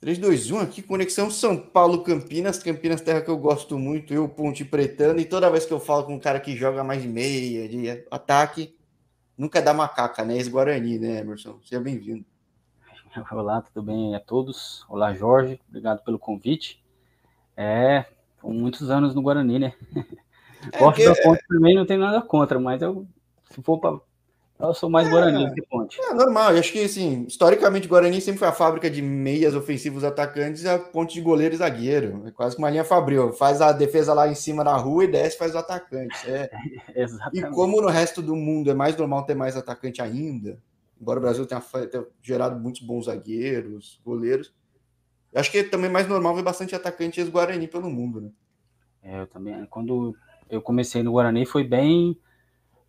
3, 2, 1 aqui, conexão São Paulo, Campinas, Campinas, terra que eu gosto muito, eu, Ponte Pretano, e toda vez que eu falo com um cara que joga mais de meia, de ataque, nunca dá macaca, né? Ex-Guarani, né, Emerson? Seja bem-vindo. Olá, tudo bem a todos? Olá, Jorge, obrigado pelo convite. É, muitos anos no Guarani, né? É, Gosto da Ponte também, não tenho nada contra, mas eu, se for para eu sou mais é, Guarani que Ponte. É normal, eu acho que assim, historicamente Guarani sempre foi a fábrica de meias ofensivos atacantes e a ponte de goleiro e zagueiro. É quase que uma linha fabril. Faz a defesa lá em cima na rua e desce faz os atacantes. É. Exatamente. E como no resto do mundo é mais normal ter mais atacante ainda, embora o Brasil tenha, tenha gerado muitos bons zagueiros, goleiros, eu acho que é também mais normal ver bastante atacante ex-Guarani pelo mundo, né? É, eu também. Quando eu comecei no Guarani foi bem.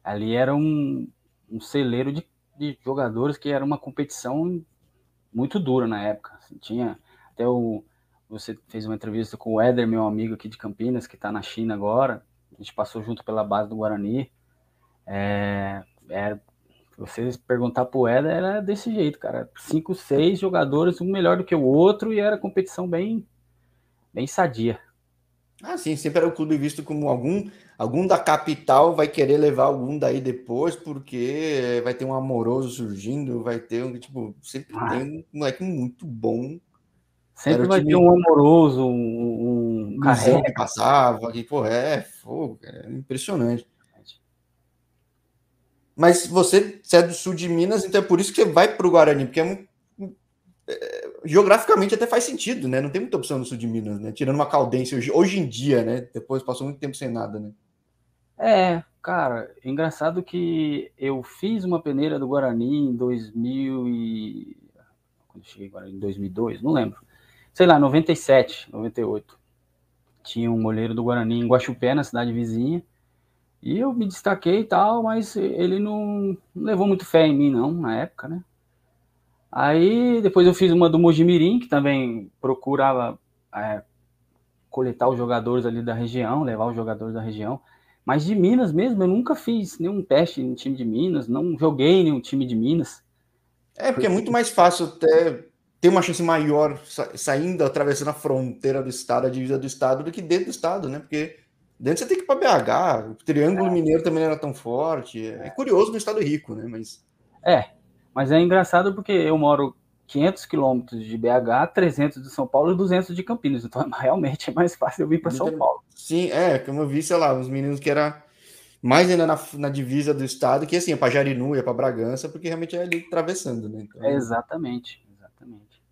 Ali era um um celeiro de, de jogadores que era uma competição muito dura na época. Assim, tinha até o você fez uma entrevista com o Éder, meu amigo aqui de Campinas, que está na China agora. A gente passou junto pela base do Guarani. É, é, você perguntar pro Éder, era desse jeito, cara. Cinco, seis jogadores, um melhor do que o outro, e era competição bem, bem sadia. Ah, sim, sempre era o clube visto como algum, algum da capital vai querer levar algum daí depois, porque vai ter um amoroso surgindo, vai ter um, tipo, sempre ah. tem um moleque muito bom. Sempre vai ter um amoroso, um, um carrega. que passava, que, pô, é fogo, é impressionante. Mas você, você é do sul de Minas, então é por isso que você vai para o Guarani, porque é um geograficamente até faz sentido, né? Não tem muita opção no sul de Minas, né? Tirando uma Caldense hoje, hoje em dia, né? Depois passou muito tempo sem nada, né? É, cara, engraçado que eu fiz uma peneira do Guarani em 2000 e... Quando cheguei agora, em 2002, não lembro. Sei lá, 97, 98. Tinha um goleiro do Guarani em Guaxupé, na cidade vizinha. E eu me destaquei e tal, mas ele não levou muito fé em mim, não, na época, né? Aí depois eu fiz uma do Mojimirim, que também procurava é, coletar os jogadores ali da região, levar os jogadores da região. Mas de Minas mesmo, eu nunca fiz nenhum teste em time de Minas, não joguei nenhum time de Minas. É, porque é muito mais fácil ter, ter uma chance maior saindo, atravessando a fronteira do estado, a divisa do estado, do que dentro do estado, né? Porque dentro você tem que ir para BH, o Triângulo é. Mineiro também não era tão forte. É curioso no estado rico, né? Mas... É, mas é engraçado porque eu moro 500 quilômetros de BH, 300 de São Paulo e 200 de Campinas. Então realmente é mais fácil eu vir para São Paulo. Sim, é, como eu vi, sei lá, os meninos que era mais ainda na, na divisa do estado, que assim, é para Jarinu, é para Bragança, porque realmente é ali atravessando, né? Então... É exatamente, exatamente.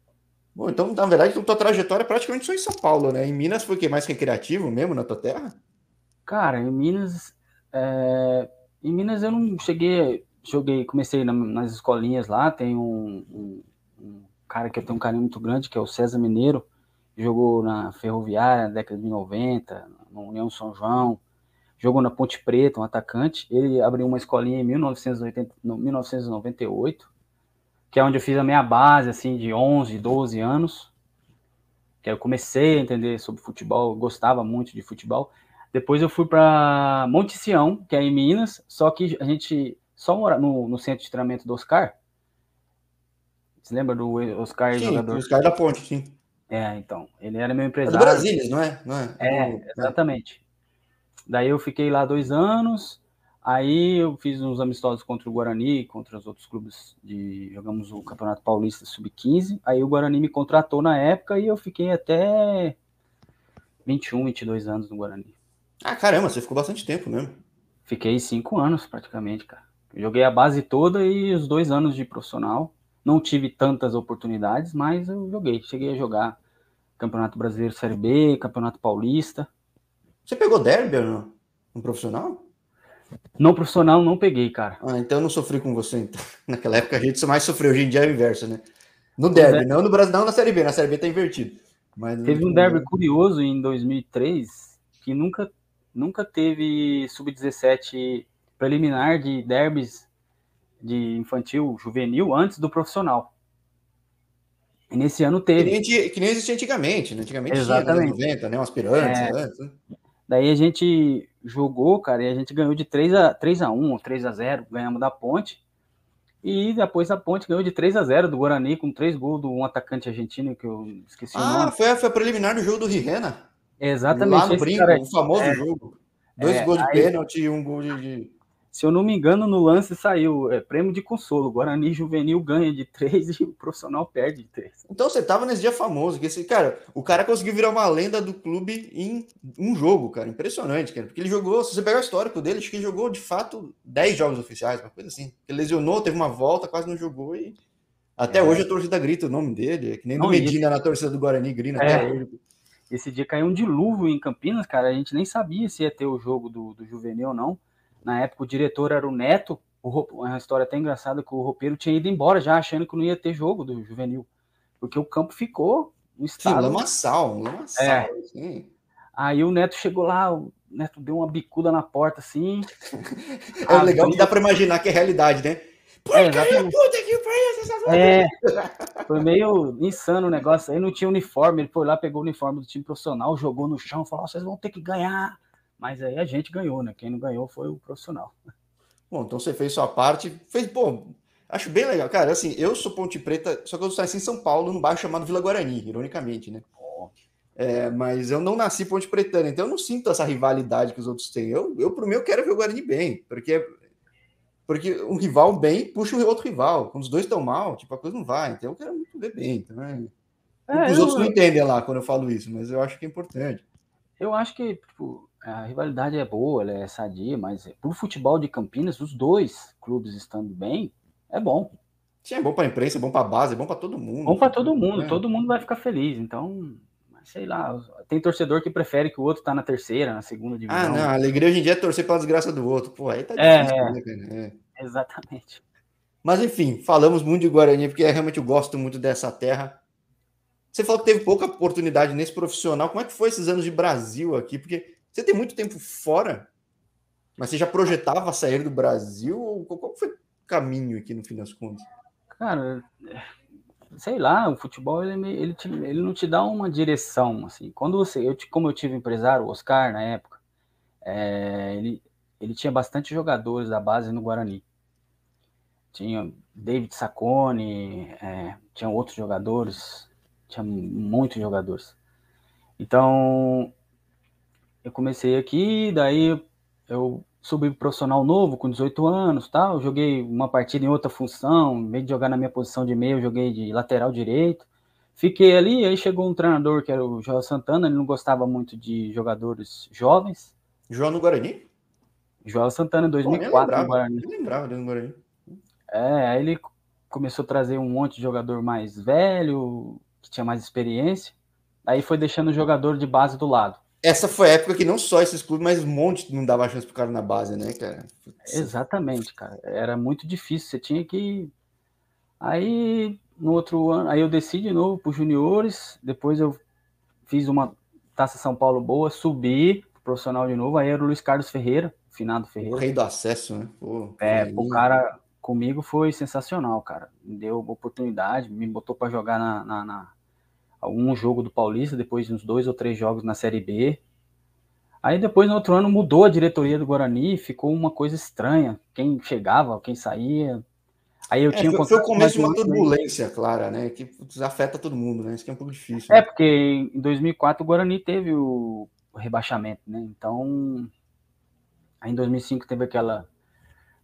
Bom, então, na verdade, tua trajetória é praticamente só em São Paulo, né? Em Minas foi o que? Mais recreativo mesmo na tua terra? Cara, em Minas. É... Em Minas eu não cheguei joguei, comecei na, nas escolinhas lá, tem um, um, um, cara que eu tenho um carinho muito grande, que é o César Mineiro, jogou na Ferroviária na década de 90, na União São João, jogou na Ponte Preta, um atacante, ele abriu uma escolinha em 1980, 1998, que é onde eu fiz a minha base, assim, de 11, 12 anos, que eu comecei a entender sobre futebol, gostava muito de futebol, depois eu fui para Monte Sião, que é em Minas, só que a gente só no, no centro de treinamento do Oscar. Você lembra do Oscar sim, jogador? Oscar da Ponte, sim. É, então. Ele era meu empresário. É do Brasília, não é? Não é? É, exatamente. Daí eu fiquei lá dois anos. Aí eu fiz uns amistosos contra o Guarani, contra os outros clubes de. Jogamos o Campeonato Paulista Sub-15. Aí o Guarani me contratou na época e eu fiquei até 21, 22 anos no Guarani. Ah, caramba, você ficou bastante tempo mesmo. Fiquei cinco anos praticamente, cara. Joguei a base toda e os dois anos de profissional. Não tive tantas oportunidades, mas eu joguei. Cheguei a jogar Campeonato Brasileiro Série B, Campeonato Paulista. Você pegou derby no, no profissional? Não profissional, não peguei, cara. Ah, então eu não sofri com você. Então. Naquela época a gente mais sofreu, hoje em dia é o inverso, né? No derby, é. não no Brasil, não na Série B. Na Série B tá invertido. Mas Teve um derby curioso em 2003 que nunca, nunca teve sub-17 preliminar de derbys de infantil, juvenil, antes do profissional. E nesse ano teve. Que nem, que nem existia antigamente, né? Antigamente Exatamente. tinha, né? 90, né? Um aspirantes, é... Antes, né? Daí a gente jogou, cara, e a gente ganhou de 3 a, 3 a 1 ou 3 a 0 ganhamos da ponte. E depois a Ponte ganhou de 3 a 0 do Guarani, com três gols de um atacante argentino que eu esqueci ah, o nome. Foi, foi a preliminar do jogo do Rirena. Exatamente. Lá no Brinco, o famoso é, jogo. Dois é, gols de aí, pênalti e um gol de, Se eu não me engano, no lance saiu é, prêmio de consolo. Guarani Juvenil ganha de três e o profissional perde de três. Então você tava nesse dia famoso. Que esse, cara, o cara conseguiu virar uma lenda do clube em um jogo, cara. Impressionante, cara. Porque ele jogou, se você pegar o histórico dele, acho que ele jogou de fato 10 jogos oficiais, uma coisa assim. Ele lesionou, teve uma volta, quase não jogou e. Até é. hoje a torcida grita o nome dele, é que nem no Medina na torcida do Guarani grita até hoje. Esse dia caiu um dilúvio em Campinas, cara. A gente nem sabia se ia ter o jogo do, do Juvenil ou não. Na época o diretor era o Neto. O, uma história até engraçada que o roupeiro tinha ido embora já, achando que não ia ter jogo do Juvenil. Porque o campo ficou no estado. Sim, lamaçal, lamaçal. É. Assim. Aí o Neto chegou lá, o Neto deu uma bicuda na porta assim. é legal que dá para imaginar que é realidade, né? É, puta que pariu, é, foi meio insano o negócio. Aí não tinha uniforme, ele foi lá, pegou o uniforme do time profissional, jogou no chão, falou: vocês vão ter que ganhar. Mas aí a gente ganhou, né? Quem não ganhou foi o profissional. Bom, então você fez sua parte, fez, pô, acho bem legal. Cara, assim, eu sou Ponte Preta, só que eu assim em São Paulo, num bairro chamado Vila Guarani, ironicamente, né? É, mas eu não nasci Ponte Pretana, então eu não sinto essa rivalidade que os outros têm. Eu, eu pro meu, quero ver o Guarani bem, porque porque um rival bem puxa o outro rival. Quando os dois estão mal, tipo, a coisa não vai. Então eu quero muito ver bem. Então, é... É, os eu... outros não entendem lá quando eu falo isso, mas eu acho que é importante. Eu acho que tipo, a rivalidade é boa, ela é sadia, mas pro futebol de Campinas, os dois clubes estando bem, é bom. Sim, é bom para a imprensa, é bom para a base, é bom para todo mundo. Bom para todo mundo, é. todo mundo vai ficar feliz. Então, sei lá, tem torcedor que prefere que o outro tá na terceira, na segunda divisão. Ah, não, a alegria hoje em dia é torcer pela desgraça do outro. Pô, aí tá é, difícil, é, né? É. Exatamente. Mas enfim, falamos muito de Guarani, porque realmente eu gosto muito dessa terra. Você falou que teve pouca oportunidade nesse profissional. Como é que foi esses anos de Brasil aqui? Porque você tem muito tempo fora, mas você já projetava sair do Brasil? Qual foi o caminho aqui no fim das contas? Cara, sei lá, o futebol ele, ele, te, ele não te dá uma direção, assim. Quando você, eu, como eu tive empresário, o Oscar, na época, é, ele, ele tinha bastante jogadores da base no Guarani. Tinha David Saccone, é, tinha outros jogadores, tinha muitos jogadores. Então, eu comecei aqui, daí eu subi profissional novo, com 18 anos, tal. Joguei uma partida em outra função, em vez de jogar na minha posição de meio, eu joguei de lateral direito. Fiquei ali, aí chegou um treinador que era o João Santana, ele não gostava muito de jogadores jovens. João no Guarani? João Santana, em 2004, Pô, no Guarani. Eu lembrava dele no Guarani. É, aí ele começou a trazer um monte de jogador mais velho, que tinha mais experiência. Aí foi deixando o jogador de base do lado essa foi a época que não só esses clubes, mas um monte não dava chance pro cara na base, né, cara? Exatamente, cara. Era muito difícil. Você tinha que. Aí, no outro ano, aí eu desci de novo para juniores. Depois eu fiz uma Taça São Paulo boa, subi pro profissional de novo. Aí era o Luiz Carlos Ferreira, finado Ferreira. O rei do acesso, né? Pô, é, o cara comigo foi sensacional, cara. Me deu oportunidade, me botou para jogar na, na, na um jogo do Paulista, depois de uns dois ou três jogos na Série B. Aí depois, no outro ano, mudou a diretoria do Guarani, ficou uma coisa estranha. Quem chegava, quem saía. Aí eu é, tinha foi, foi o começo de uma turbulência, clara, né? Que afeta todo mundo, né? Isso que é um pouco difícil. É, né? porque em 2004 o Guarani teve o rebaixamento, né? Então, aí em 2005 teve aquela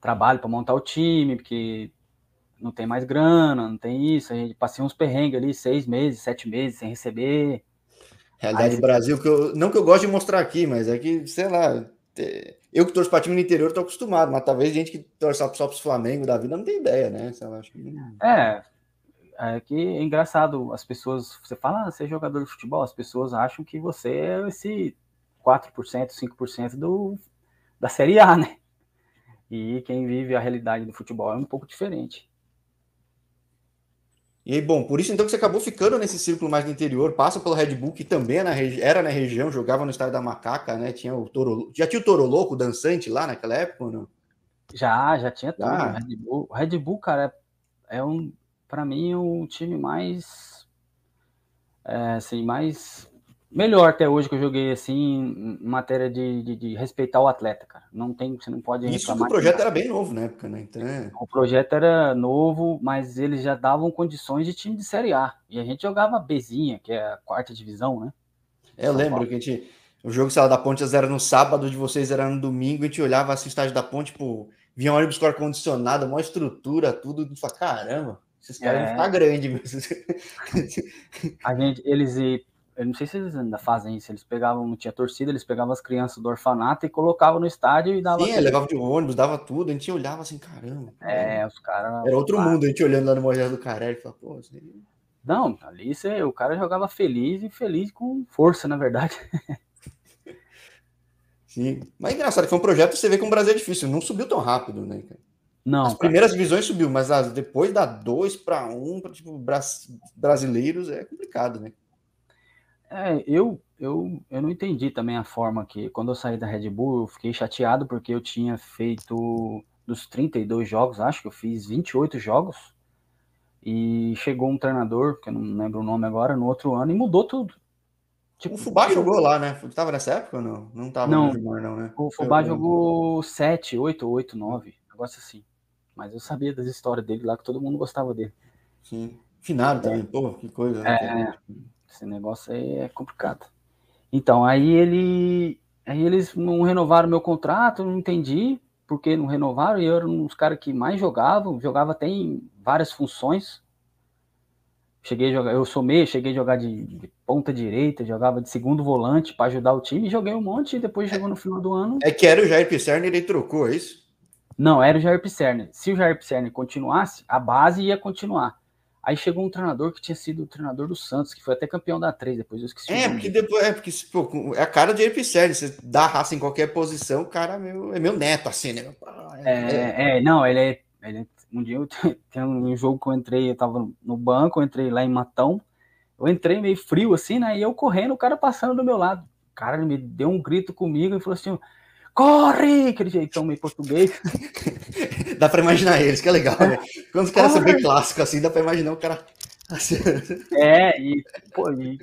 trabalho para montar o time, porque não tem mais grana, não tem isso. A gente passei uns perrengues ali, seis meses, sete meses sem receber. Realidade do Brasil, que eu, não que eu gosto de mostrar aqui, mas é que, sei lá, eu que torço para time no interior tô acostumado, mas talvez gente que torce só para os Flamengo da vida não tem ideia, né? Sei lá, acho que... É, é que é engraçado, as pessoas, você fala, ah, você é jogador de futebol, as pessoas acham que você é esse 4%, 5% do, da Série A, né? E quem vive a realidade do futebol é um pouco diferente. E aí, bom, por isso então que você acabou ficando nesse círculo mais do interior, passa pelo Red Bull, que também era na, era na região, jogava no estádio da Macaca, né? Tinha o Toro, já tinha o Toro Louco dançante lá naquela época não? Já, já tinha tudo. Ah. Red Bull, o Red Bull, cara, é, é um, para mim, o um time mais, é, assim, mais melhor até hoje que eu joguei assim, em matéria de, de, de respeitar o atleta, cara. Não tem, você não pode Isso que o projeto era bem novo na época, né? Então... É. O projeto era novo, mas eles já davam condições de time de Série A. E a gente jogava Bzinha, que é a quarta divisão, né? É, eu lembro que a gente. O jogo, sei lá, da Ponte era no sábado, de vocês era no domingo, a gente olhava assim o estádio da Ponte, tipo, vinha um ônibus com ar-condicionado, maior estrutura, tudo, e fala, caramba, esses caras é... vão ficar grandes mesmo. a gente, eles eu não sei se eles ainda fazem isso, eles pegavam, não tinha torcida, eles pegavam as crianças do orfanato e colocavam no estádio e dava. Sim, levava de ônibus, dava tudo, a gente olhava assim, caramba. É, os caras. Era outro mundo, a gente olhando lá no Moisés do Carelli e falava, pô, assim... Não, ali você, o cara jogava feliz e feliz com força, na verdade. Sim, mas é engraçado que foi um projeto que você vê que o Brasil é difícil, não subiu tão rápido, né, cara? Não. As primeiras cara. divisões subiu, mas as, depois da 2 para 1, para tipo, brasileiros é complicado, né? É, eu, eu, eu não entendi também a forma que, quando eu saí da Red Bull, eu fiquei chateado porque eu tinha feito dos 32 jogos, acho que eu fiz 28 jogos, e chegou um treinador, que eu não lembro o nome agora, no outro ano, e mudou tudo. Tipo, o Fubá jogou lá, né? Tava nessa época ou não? Não tava não, não, né? O Fubá jogou 7, 8, 8, 9, negócio assim. Mas eu sabia das histórias dele lá, que todo mundo gostava dele. Sim. Finado também, pô, que coisa. Né? Esse negócio aí é complicado. Então, aí ele. Aí eles não renovaram meu contrato, não entendi por que não renovaram, e eu era um dos caras que mais jogavam, jogava até em várias funções. Cheguei a jogar, eu sou meio, cheguei a jogar de, de ponta direita, jogava de segundo volante para ajudar o time, joguei um monte e depois chegou no final do ano. É que era o Jair Pisserni, ele trocou, é isso? Não, era o Jair Pisserni. Se o Jair Pisserni continuasse, a base ia continuar. Aí chegou um treinador que tinha sido o treinador do Santos, que foi até campeão da 3, depois eu esqueci. É, porque depois é porque pô, é a cara de Epicelli, você dá raça em qualquer posição, o cara é meu, é meu neto, assim, né? É, é, é, não, ele é, ele é, Um dia eu, tem um jogo que eu entrei, eu tava no banco, eu entrei lá em Matão, eu entrei meio frio assim, né? E eu correndo, o cara passando do meu lado. O cara me deu um grito comigo e falou assim: corre! Aquele jeitão meio português. dá pra imaginar eles, que é legal, né? Quando os caras são bem clássicos assim, dá pra imaginar o cara. Assim. É, e, pô, e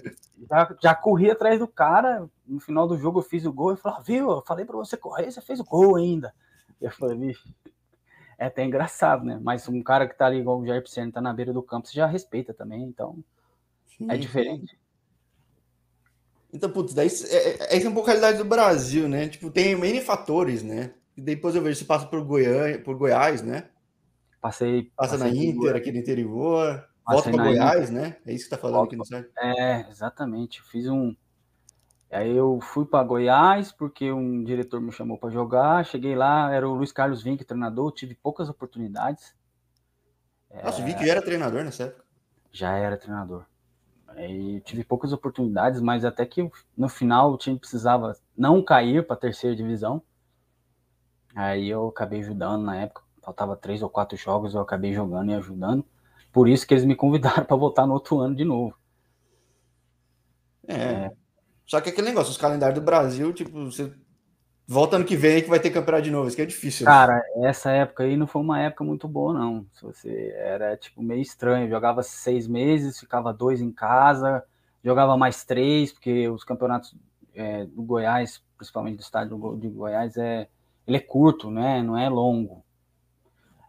já, já corri atrás do cara. No final do jogo eu fiz o gol e falou: viu, eu falei pra você correr, você fez o gol ainda. Eu falei, bicho. É até engraçado, né? Mas um cara que tá ali igual o Jair Pisserni tá na beira do campo, você já respeita também, então Sim. é diferente. Então, putz, daí é, é, é um pouco a realidade do Brasil, né? Tipo, tem N fatores, né? E depois eu vejo se passa por Goiás, por Goiás, né? Passei. Passa passei na Inter, aqui no interior. Volta para Goiás, Inter. né? É isso que tá falando Volta, aqui no site. É, exatamente. Fiz um. Aí eu fui para Goiás porque um diretor me chamou para jogar. Cheguei lá, era o Luiz Carlos Vinck, treinador. Tive poucas oportunidades. Nossa, é... o Vinck já era treinador nessa época? Já era treinador. Aí tive poucas oportunidades, mas até que no final o time precisava não cair para a terceira divisão. Aí eu acabei ajudando na época, faltava três ou quatro jogos, eu acabei jogando e ajudando. Por isso que eles me convidaram para voltar no outro ano de novo. É. é. Só que aquele negócio, os calendários do Brasil, tipo, você volta ano que vem que vai ter campeonato de novo, isso que é difícil. Né? Cara, essa época aí não foi uma época muito boa, não. Se você era tipo meio estranho, jogava seis meses, ficava dois em casa, jogava mais três, porque os campeonatos é, do Goiás, principalmente do estádio de Goiás, é ele é curto, né? Não é longo.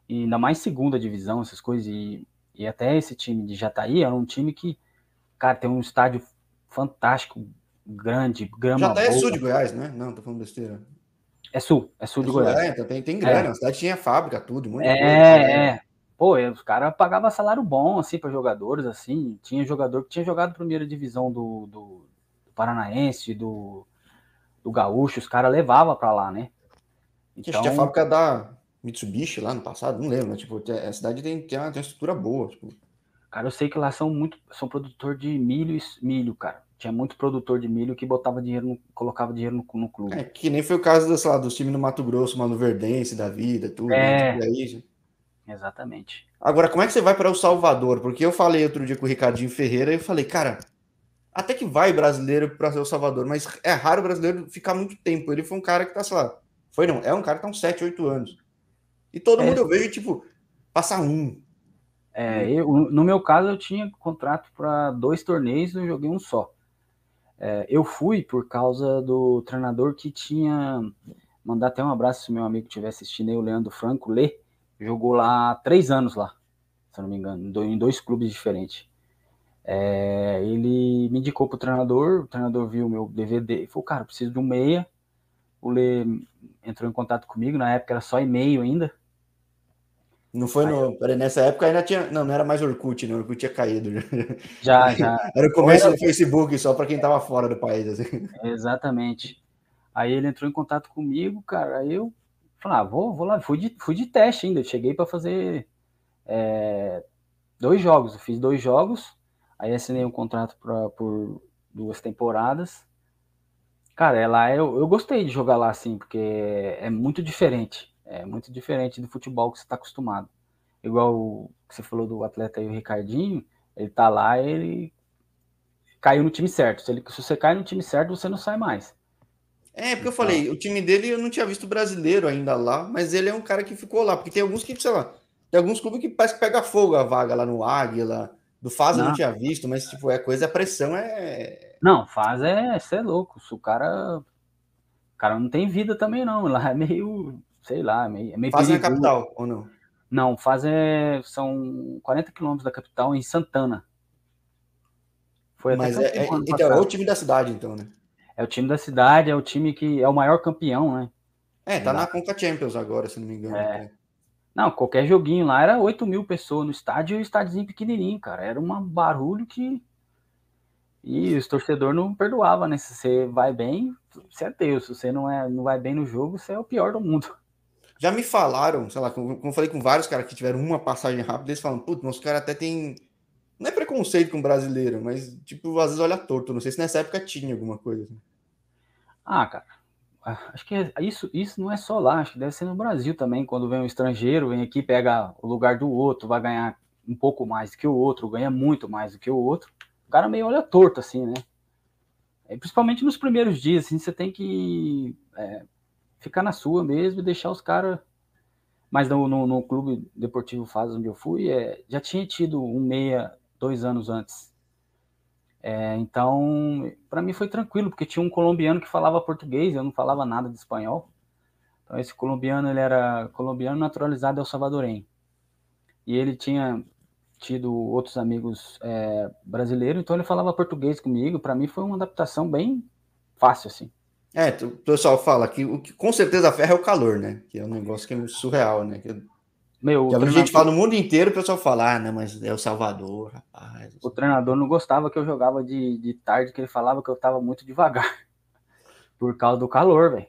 E ainda mais segunda divisão, essas coisas. E, e até esse time de Jataí era um time que, cara, tem um estádio fantástico, grande, grama Jataí é sul de Goiás, né? Não, tô falando besteira. É sul, é sul é de Goiás. É, então tem, tem grana, é. a cidade tinha fábrica, tudo, muito É, coisa, é. Pô, os caras pagavam salário bom, assim, para jogadores, assim. Tinha jogador que tinha jogado primeira divisão do, do, do Paranaense, do, do Gaúcho, os caras levavam para lá, né? Então... Tinha a fábrica da Mitsubishi lá no passado, não lembro, mas, tipo, a cidade tem, tem, uma, tem uma estrutura boa, tipo. Cara, eu sei que lá são muito, são produtor de milho e milho, cara. Tinha muito produtor de milho que botava dinheiro, no, colocava dinheiro no, no, clube. É, que nem foi o caso, sei lá, dos times no Mato Grosso, Mano Verdense, da vida, tudo. Né, é, né? aí, exatamente. Agora, como é que você vai para o Salvador? Porque eu falei outro dia com o Ricardinho Ferreira e eu falei, cara, até que vai brasileiro para o Salvador, mas é raro o brasileiro ficar muito tempo. Ele foi um cara que tá, sei lá, foi não, é um cara que tá uns 7, 8 anos. E todo é, mundo eu vejo, tipo, passar um. É, eu, no meu caso, eu tinha contrato para dois torneios, eu joguei um só. É, eu fui por causa do treinador que tinha. Mandar até um abraço se meu amigo estiver assistindo aí, o Leandro Franco, Lê. Jogou lá três anos lá, se eu não me engano, em dois clubes diferentes. É, ele me indicou pro treinador, o treinador viu meu DVD e falou, cara, preciso de um meia. O Lê entrou em contato comigo, na época era só e-mail ainda. Não foi no. Peraí, nessa época ainda tinha. Não, não era mais Orkut, não. Orkut tinha caído. Já, já. Era o começo era... do Facebook, só para quem estava fora do país. Assim. Exatamente. Aí ele entrou em contato comigo, cara. Aí eu falei, ah, vou, vou lá. Fui de, fui de teste ainda. cheguei para fazer é, dois jogos. Eu fiz dois jogos. Aí assinei um contrato pra, por duas temporadas. Cara, é lá eu, eu gostei de jogar lá assim, porque é muito diferente. É muito diferente do futebol que você está acostumado. Igual você falou do atleta aí, o Ricardinho, ele tá lá, ele caiu no time certo. Se, ele, se você cai no time certo, você não sai mais. É, porque eu falei, o time dele eu não tinha visto brasileiro ainda lá, mas ele é um cara que ficou lá, porque tem alguns que, sei lá, tem alguns clubes que parece que pega fogo a vaga lá no Águila, do Faz eu não tinha visto, mas tipo, é coisa, a pressão é. Não, Faz é, você é louco, se o cara. O cara não tem vida também, não. Lá é meio sei lá, é meio, é meio Faz perigoso. na capital, ou não? Não, faz é, são 40 quilômetros da capital, em Santana. Foi Mas é, é, então, é o time da cidade, então, né? É o time da cidade, é o time que é o maior campeão, né? É, tá na Conca Champions agora, se não me engano. É. Né? Não, qualquer joguinho lá era 8 mil pessoas no estádio e o estádiozinho pequenininho, cara. Era um barulho que. E os torcedores não perdoavam, né? Se você vai bem, você é Deus. Se você não, é, não vai bem no jogo, você é o pior do mundo. Já me falaram, sei lá, como eu falei com vários caras que tiveram uma passagem rápida, eles falam, putz, nosso cara até tem. Não é preconceito com brasileiro, mas, tipo, às vezes olha torto. Não sei se nessa época tinha alguma coisa. Assim. Ah, cara. Ah, acho que é, isso, isso não é só lá, acho que deve ser no Brasil também. Quando vem um estrangeiro, vem aqui, pega o lugar do outro, vai ganhar um pouco mais do que o outro, ganha muito mais do que o outro. O cara meio olha torto, assim, né? É, principalmente nos primeiros dias, assim, você tem que é, ficar na sua mesmo e deixar os caras. Mas no, no, no, Clube Deportivo Faz, onde eu fui, é, já tinha tido um meia dois anos antes. É, então, para mim foi tranquilo, porque tinha um colombiano que falava português, eu não falava nada de espanhol. Então, esse colombiano, ele era colombiano naturalizado El Salvadorenho. E ele tinha tido outros amigos é, brasileiros, então ele falava português comigo. Para mim foi uma adaptação bem fácil, assim. É, o pessoal fala que o que com certeza ferra é o calor, né? Que é um negócio que é surreal, né? Que, Meu, que a gente fala no mundo inteiro, o pessoal fala, ah, não, mas é o Salvador, rapaz. O treinador não gostava que eu jogava de, de tarde, que ele falava que eu tava muito devagar. Por causa do calor, velho.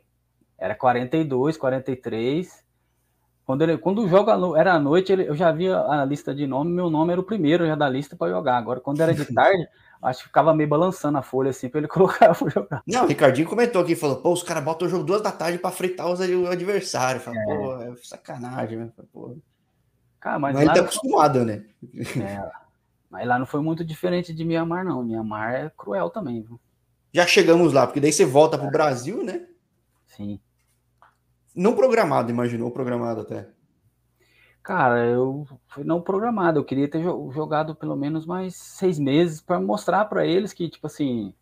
Era 42, 43. Quando, ele, quando o jogo era à noite, ele, eu já via a lista de nome, meu nome era o primeiro já da lista para jogar. Agora, quando era de tarde, Acho que ficava meio balançando a folha assim para ele colocar o jogar. Não, o Ricardinho comentou aqui, falou: pô, os caras botam o jogo duas da tarde para fritar os adversário. Fala, é. pô, é sacanagem, né? Pô. Cara, mas, mas ele tá acostumado, né? É, mas lá não foi muito diferente de Mianmar, não. Mianmar é cruel também, viu? Já chegamos lá, porque daí você volta pro Brasil, né? Sim. Não programado, imaginou programado até. Cara, eu fui não programado. Eu queria ter jogado pelo menos mais seis meses para mostrar para eles que, tipo assim,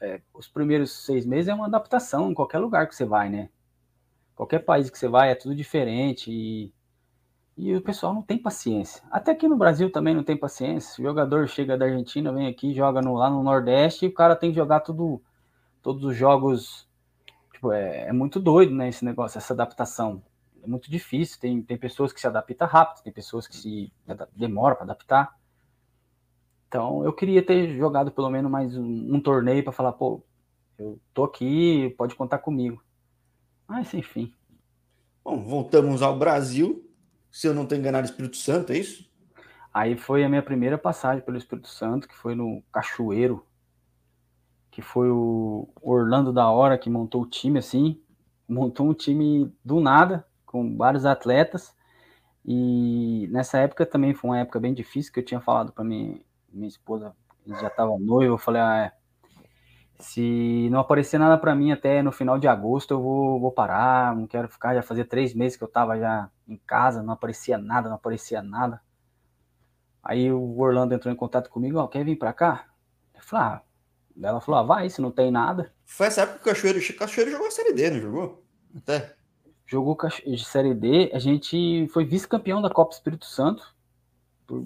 é, os primeiros seis meses é uma adaptação em qualquer lugar que você vai, né? Qualquer país que você vai é tudo diferente e, e o pessoal não tem paciência. Até aqui no Brasil também não tem paciência. O jogador chega da Argentina, vem aqui, joga no, lá no Nordeste e o cara tem que jogar tudo, todos os jogos. Tipo, é, é muito doido, né? Esse negócio, essa adaptação é muito difícil. Tem, tem pessoas que se adaptam rápido, tem pessoas que se demoram para adaptar. Então, eu queria ter jogado pelo menos mais um, um torneio para falar, pô, eu tô aqui, pode contar comigo. Mas, enfim. Bom, voltamos ao Brasil. Se eu não estou enganado, Espírito Santo, é isso? Aí foi a minha primeira passagem pelo Espírito Santo, que foi no Cachoeiro, que foi o Orlando da Hora que montou o time assim, montou um time do nada, com vários atletas. E nessa época também foi uma época bem difícil, que eu tinha falado para minha, minha esposa, já estava noivo, eu falei, ah, é, se não aparecer nada para mim até no final de agosto, eu vou, vou parar, não quero ficar, já fazia três meses que eu estava já em casa, não aparecia nada, não aparecia nada. Aí o Orlando entrou em contato comigo, ó, oh, quer vir para cá? Eu falei, ah, Ela falou: ah, vai, se não tem nada. Foi essa época que o Cachoeiro, o Cachoeiro jogou a Série D, não jogou? Até. Jogou Série D, a gente foi vice-campeão da Copa Espírito Santo.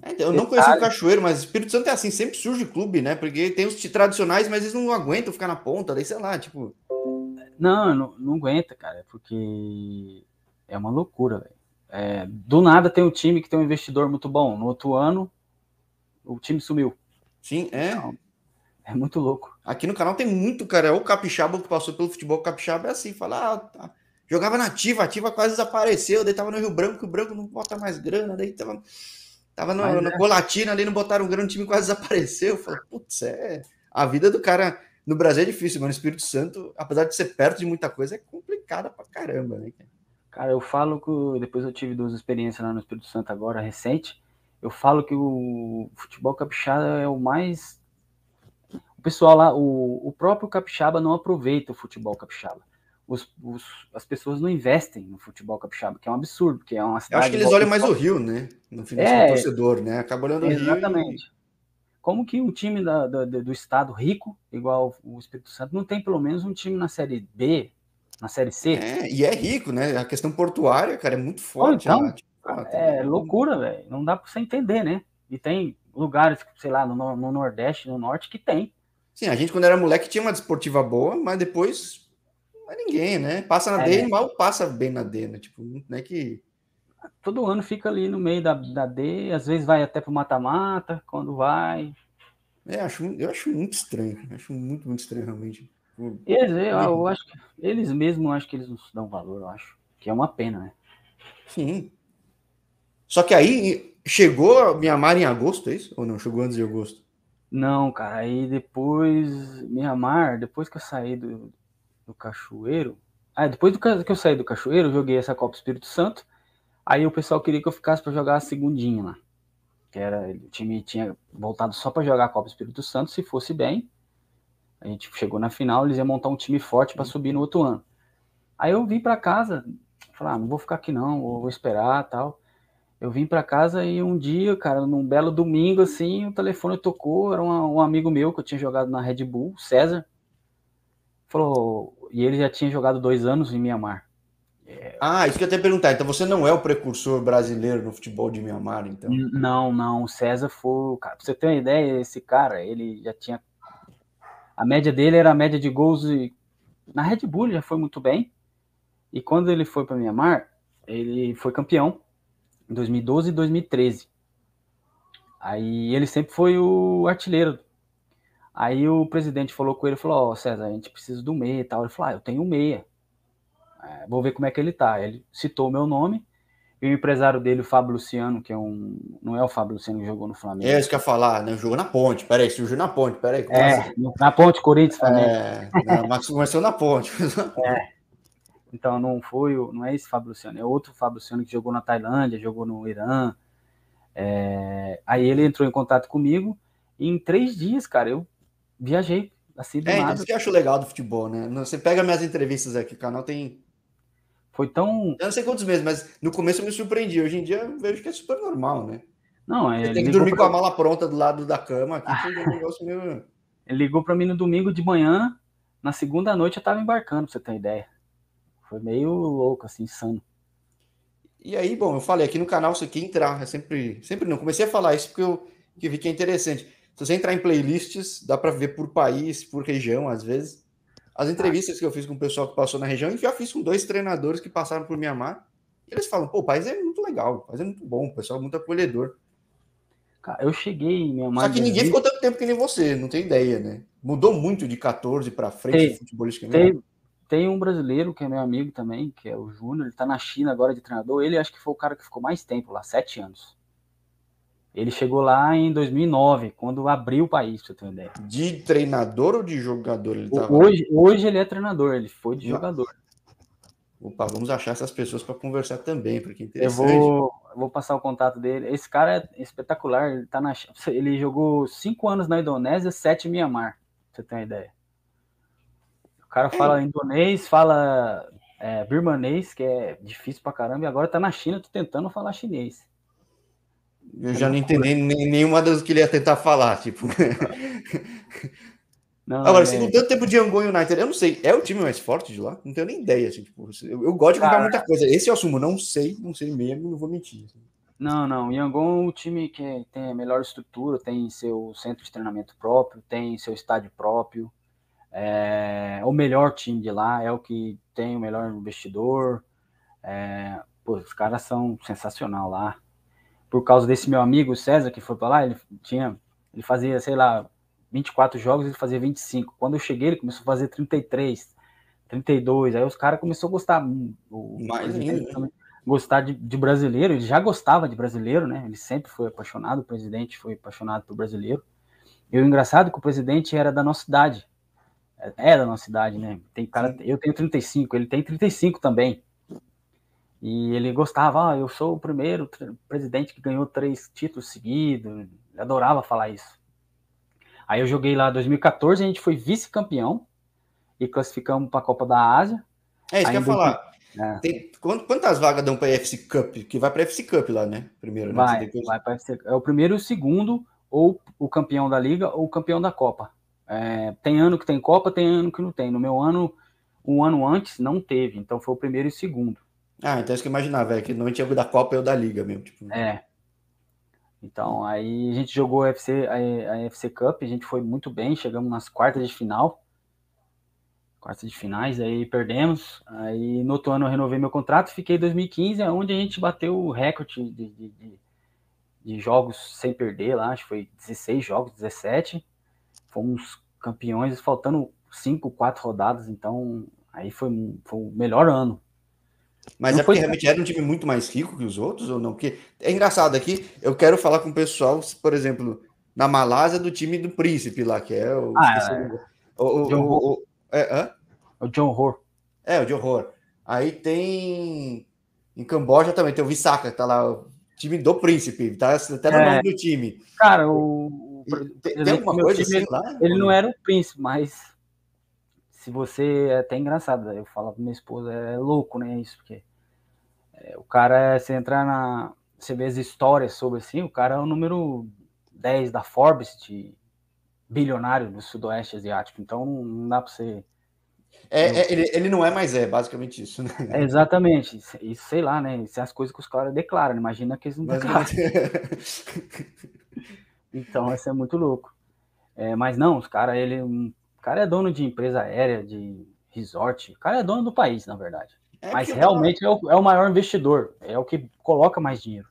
É, eu não conheci o Cachoeiro, mas Espírito Santo é assim, sempre surge clube, né? Porque tem os tradicionais, mas eles não aguentam ficar na ponta, daí sei lá, tipo. Não, não, não aguenta, cara, porque é uma loucura, velho. É, do nada tem um time que tem um investidor muito bom. No outro ano, o time sumiu. Sim, é. Então, é muito louco. Aqui no canal tem muito, cara. O Capixaba que passou pelo futebol Capixaba é assim, fala, ah, tá. jogava na ativa, ativa quase desapareceu, daí tava no Rio Branco, o Branco não bota mais grana, daí tava, tava no, no é. Colatina ali, não botaram grana, o time quase desapareceu. Falei, putz, é. A vida do cara no Brasil é difícil, mas no Espírito Santo, apesar de ser perto de muita coisa, é complicada pra caramba, né? Cara, eu falo que depois eu tive duas experiências lá no Espírito Santo agora, recente. Eu falo que o futebol capixaba é o mais. O pessoal lá, o, o próprio capixaba não aproveita o futebol capixaba. Os, os, as pessoas não investem no futebol capixaba, que é um absurdo, que é uma cidade. Eu acho que eles olham mais o Rio, né? No final é, torcedor, né? Acaba olhando o Rio. Exatamente. Como que um time da, da, do estado rico, igual o Espírito Santo, não tem pelo menos um time na Série B, na Série C? É, e é rico, né? A questão portuária, cara, é muito forte. então, tipo, é loucura, velho. Não dá para você entender, né? E tem lugares, sei lá, no, no, Nordeste, no Norte, que tem. Sim, a gente, quando era moleque, tinha uma desportiva boa, mas depois é ninguém, né? Passa na é, D e mal passa bem na D, né? Tipo, não é que. Todo ano fica ali no meio da, da D, às vezes vai até pro mata-mata, quando vai. É, acho, eu acho muito estranho. Acho muito, muito estranho, realmente. Eles, eu, eu acho que eles mesmos acho que eles não dão valor, eu acho. Que é uma pena, né? Sim. Só que aí chegou a Mianmar em agosto, é isso? Ou não? Chegou antes de agosto? Não, cara. Aí depois, Mianmar, depois que eu saí do, do Cachoeiro. Ah, depois do que eu saí do Cachoeiro, eu joguei essa Copa Espírito Santo. Aí o pessoal queria que eu ficasse para jogar a segundinha lá. Que era, o time tinha voltado só para jogar a Copa Espírito Santo, se fosse bem. A gente chegou na final, eles iam montar um time forte para subir no outro ano. Aí eu vim para casa, falar, ah, não vou ficar aqui não, vou esperar tal. Eu vim para casa e um dia, cara, num belo domingo, assim, o telefone tocou, era um, um amigo meu que eu tinha jogado na Red Bull, César. Falou, e ele já tinha jogado dois anos em Mianmar. É... Ah, isso que eu até perguntar. Então você não é o precursor brasileiro no futebol de Mianmar, então? Não, não. O César foi. Cara, pra você ter uma ideia, esse cara, ele já tinha. A média dele era a média de gols. E... Na Red Bull já foi muito bem. E quando ele foi para Mianmar, ele foi campeão 2012 e 2013. Aí ele sempre foi o artilheiro. Aí o presidente falou com ele, falou, ó, oh, César, a gente precisa do meia e tal. Ele falou, ah, eu tenho meia. É, vou ver como é que ele tá. Ele citou o meu nome, e o empresário dele, o Fábio Luciano, que é um. Não é o Fábio Luciano que jogou no Flamengo. É isso que eu ia falar, né? Jogou na ponte. Peraí, surgiu na ponte, peraí. É, assim? na ponte, Corinthians, Flamengo. É, mas começou na ponte. é. Então não foi, não é esse Fábio Luciano, é outro Fábio Luciano que jogou na Tailândia, jogou no Irã. É... Aí ele entrou em contato comigo e em três dias, cara, eu viajei assim do é, nada. Isso que eu acho legal do futebol, né? Você pega minhas entrevistas aqui, o canal tem. Foi tão. Eu não sei quantos meses, mas no começo eu me surpreendi. Hoje em dia eu vejo que é super normal, né? Não, é. Você tem que dormir pra... com a mala pronta do lado da cama. Aqui ah. um negócio meio. Ele ligou para mim no domingo de manhã, na segunda noite eu tava embarcando, pra você ter ideia. Foi meio louco, assim, insano. E aí, bom, eu falei aqui no canal, você quer entrar, é sempre, sempre não. Comecei a falar isso porque eu que vi que é interessante. Se você entrar em playlists, dá para ver por país, por região, às vezes. As entrevistas que eu fiz com o pessoal que passou na região, e já fiz com dois treinadores que passaram por Mianmar. E eles falam, pô, o país é muito legal, o país é muito bom, o pessoal é muito acolhedor. Cara, eu cheguei em Mianmar. Só que ninguém ficou tanto tempo que nem você, não tem ideia, né? Mudou muito de 14 para frente, tem, futebolisticamente. Tem, tem um brasileiro que é meu amigo também, que é o Júnior, ele tá na China agora de treinador. Ele acho que foi o cara que ficou mais tempo lá, sete anos. Ele chegou lá em 2009, quando abriu o país, pra você ter uma ideia. De treinador ou de jogador? Ele tava... hoje, hoje ele é treinador, ele foi de Não. jogador. Opa, vamos achar essas pessoas para conversar também, porque é interessante. Eu vou, eu vou passar o contato dele. Esse cara é espetacular, ele, tá na, ele jogou cinco anos na Indonésia, sete em Mianmar, pra você ter uma ideia cara fala indonês, fala é, birmanês, que é difícil pra caramba, e agora tá na China, tô tentando falar chinês. Eu já não entendi nenhuma das que ele ia tentar falar, tipo. Não, Agora, é... segundo tanto tempo de Yangon United, eu não sei, é o time mais forte de lá? Não tenho nem ideia. Assim, tipo, eu, eu, gosto de comprar muita coisa. Esse eu assumo, não sei, não sei mesmo, não vou mentir. Assim. Não, não. Yangon é o time que tem a melhor estrutura, tem seu centro de treinamento próprio, tem seu estádio próprio. É o melhor time de lá, é o que tem o melhor investidor. É, pô, os caras são sensacional lá. Por causa desse meu amigo César que foi para lá, ele tinha, ele fazia, sei lá, 24 jogos, ele fazia 25. Quando eu cheguei, ele começou a fazer 33, 32. Aí os caras começaram a gostar. O, Mais ainda. Né? Gostar de, de, brasileiro, ele já gostava de brasileiro, né? Ele sempre foi apaixonado, o presidente foi apaixonado por brasileiro. E o engraçado é que o presidente era da nossa cidade. É, é da nossa cidade, né? Tem cara, eu tenho 35, ele tem 35 também. E ele gostava, ah, eu sou o primeiro presidente que ganhou três títulos seguidos. Ele adorava falar isso. Aí eu joguei lá em 2014, a gente foi vice-campeão e classificamos para a Copa da Ásia. É isso que eu ia falar. É. Tem, quantas vagas dão para a FC Cup? Que vai para a FC Cup lá, né? Primeiro, né? Vai, depois... vai para FC É o primeiro e o segundo, ou o campeão da Liga, ou o campeão da Copa. É, tem ano que tem Copa, tem ano que não tem. No meu ano, um ano antes, não teve. Então foi o primeiro e o segundo. Ah, então é isso que eu imaginava, é que não tinha da Copa ou da Liga mesmo. Tipo... É, então, aí a gente jogou a FC, a, a FC Cup, a gente foi muito bem, chegamos nas quartas de final. Quartas de finais, aí perdemos. Aí no outro ano eu renovei meu contrato, fiquei em 2015, onde a gente bateu o recorde de, de, de, de jogos sem perder lá, acho que foi 16 jogos, 17. Fomos campeões, faltando 5, 4 rodadas, então aí foi, foi o melhor ano mas não é porque realmente era um time muito mais rico que os outros ou não? Porque é engraçado aqui, eu quero falar com o pessoal, por exemplo, na Malásia do time do Príncipe lá, que é o. Ah, é. O, o, John o, o, é, o John Hor. É, o John Hor. Aí tem. Em Camboja também tem o Visaka, que tá lá, o time do Príncipe, tá até no é. nome do time. Cara, o. Tem, tem alguma coisa time, assim lá? Ele não era o príncipe, mas se você. É até engraçado, eu falo pra minha esposa, é louco, né? Isso, porque é, o cara, se entrar na. Você vê as histórias sobre assim, o cara é o número 10 da Forbes de bilionário do Sudoeste Asiático, então não, dá para você. É, é, ele, ele não é mais é, basicamente isso, né? É exatamente, isso, sei lá, né? Isso é as coisas que os caras declaram, imagina que eles não declaram. então, isso é muito louco. É, mas não, os caras, ele cara é dono de empresa aérea, de resort. O cara é dono do país, na verdade. É Mas realmente tava... é, o, é, o, maior investidor, é o que coloca mais dinheiro.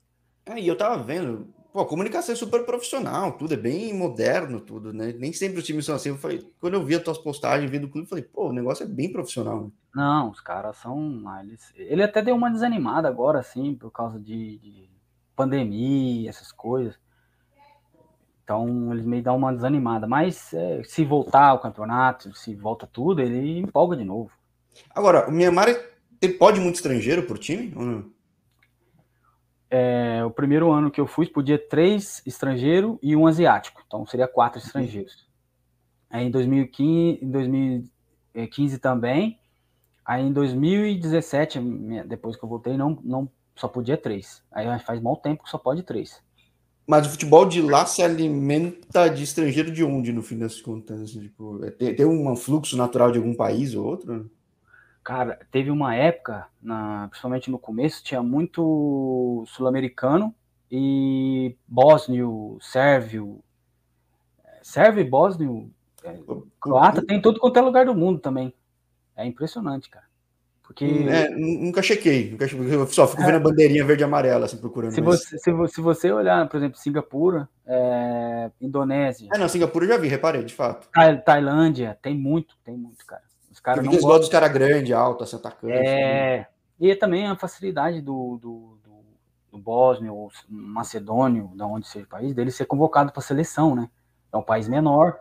É, e eu tava vendo, pô, a comunicação é super profissional, tudo é bem moderno, tudo, né? Nem sempre os times são assim. Eu falei, quando eu vi as tuas postagens, vi do clube, eu falei, pô, o negócio é bem profissional. Né? Não, os caras são. Ah, eles... Ele até deu uma desanimada agora, assim, por causa de, de pandemia, essas coisas. Então eles meio dão uma desanimada. Mas é, se voltar ao campeonato, se volta tudo, ele empolga de novo. Agora, o Mianmar pode muito estrangeiro por time ou não? É, o primeiro ano que eu fui, podia três estrangeiros e um asiático. Então seria quatro uhum. estrangeiros. Aí em 2015, em 2015 também. Aí em 2017, depois que eu voltei, não, não só podia três. Aí faz mau tempo que só pode três. Mas o futebol de lá se alimenta de estrangeiro de onde, no fim das contas? Tipo, é, tem, tem um fluxo natural de algum país ou outro? Cara, teve uma época, na, principalmente no começo, tinha muito sul-americano e bósnio, sérvio. Sérvio e bósnio, é, croata, tem todo quanto é lugar do mundo também. É impressionante, cara. Porque... É, nunca chequei, nunca chequei, eu só fico vendo a bandeirinha verde e amarela, assim, procurando. Se você, se, você olhar, por exemplo, Singapura, é, Indonésia. É, não, Singapura eu já vi, reparei, de fato. Tailândia, tem muito, tem muito, cara. Os caras não gostam dos caras grandes, altos, assim, atacantes. É, né? e também a facilidade do, do, do, do Bósnio, ou Macedônio, da onde seja o país, dele ser convocado para seleção, né? É um país menor.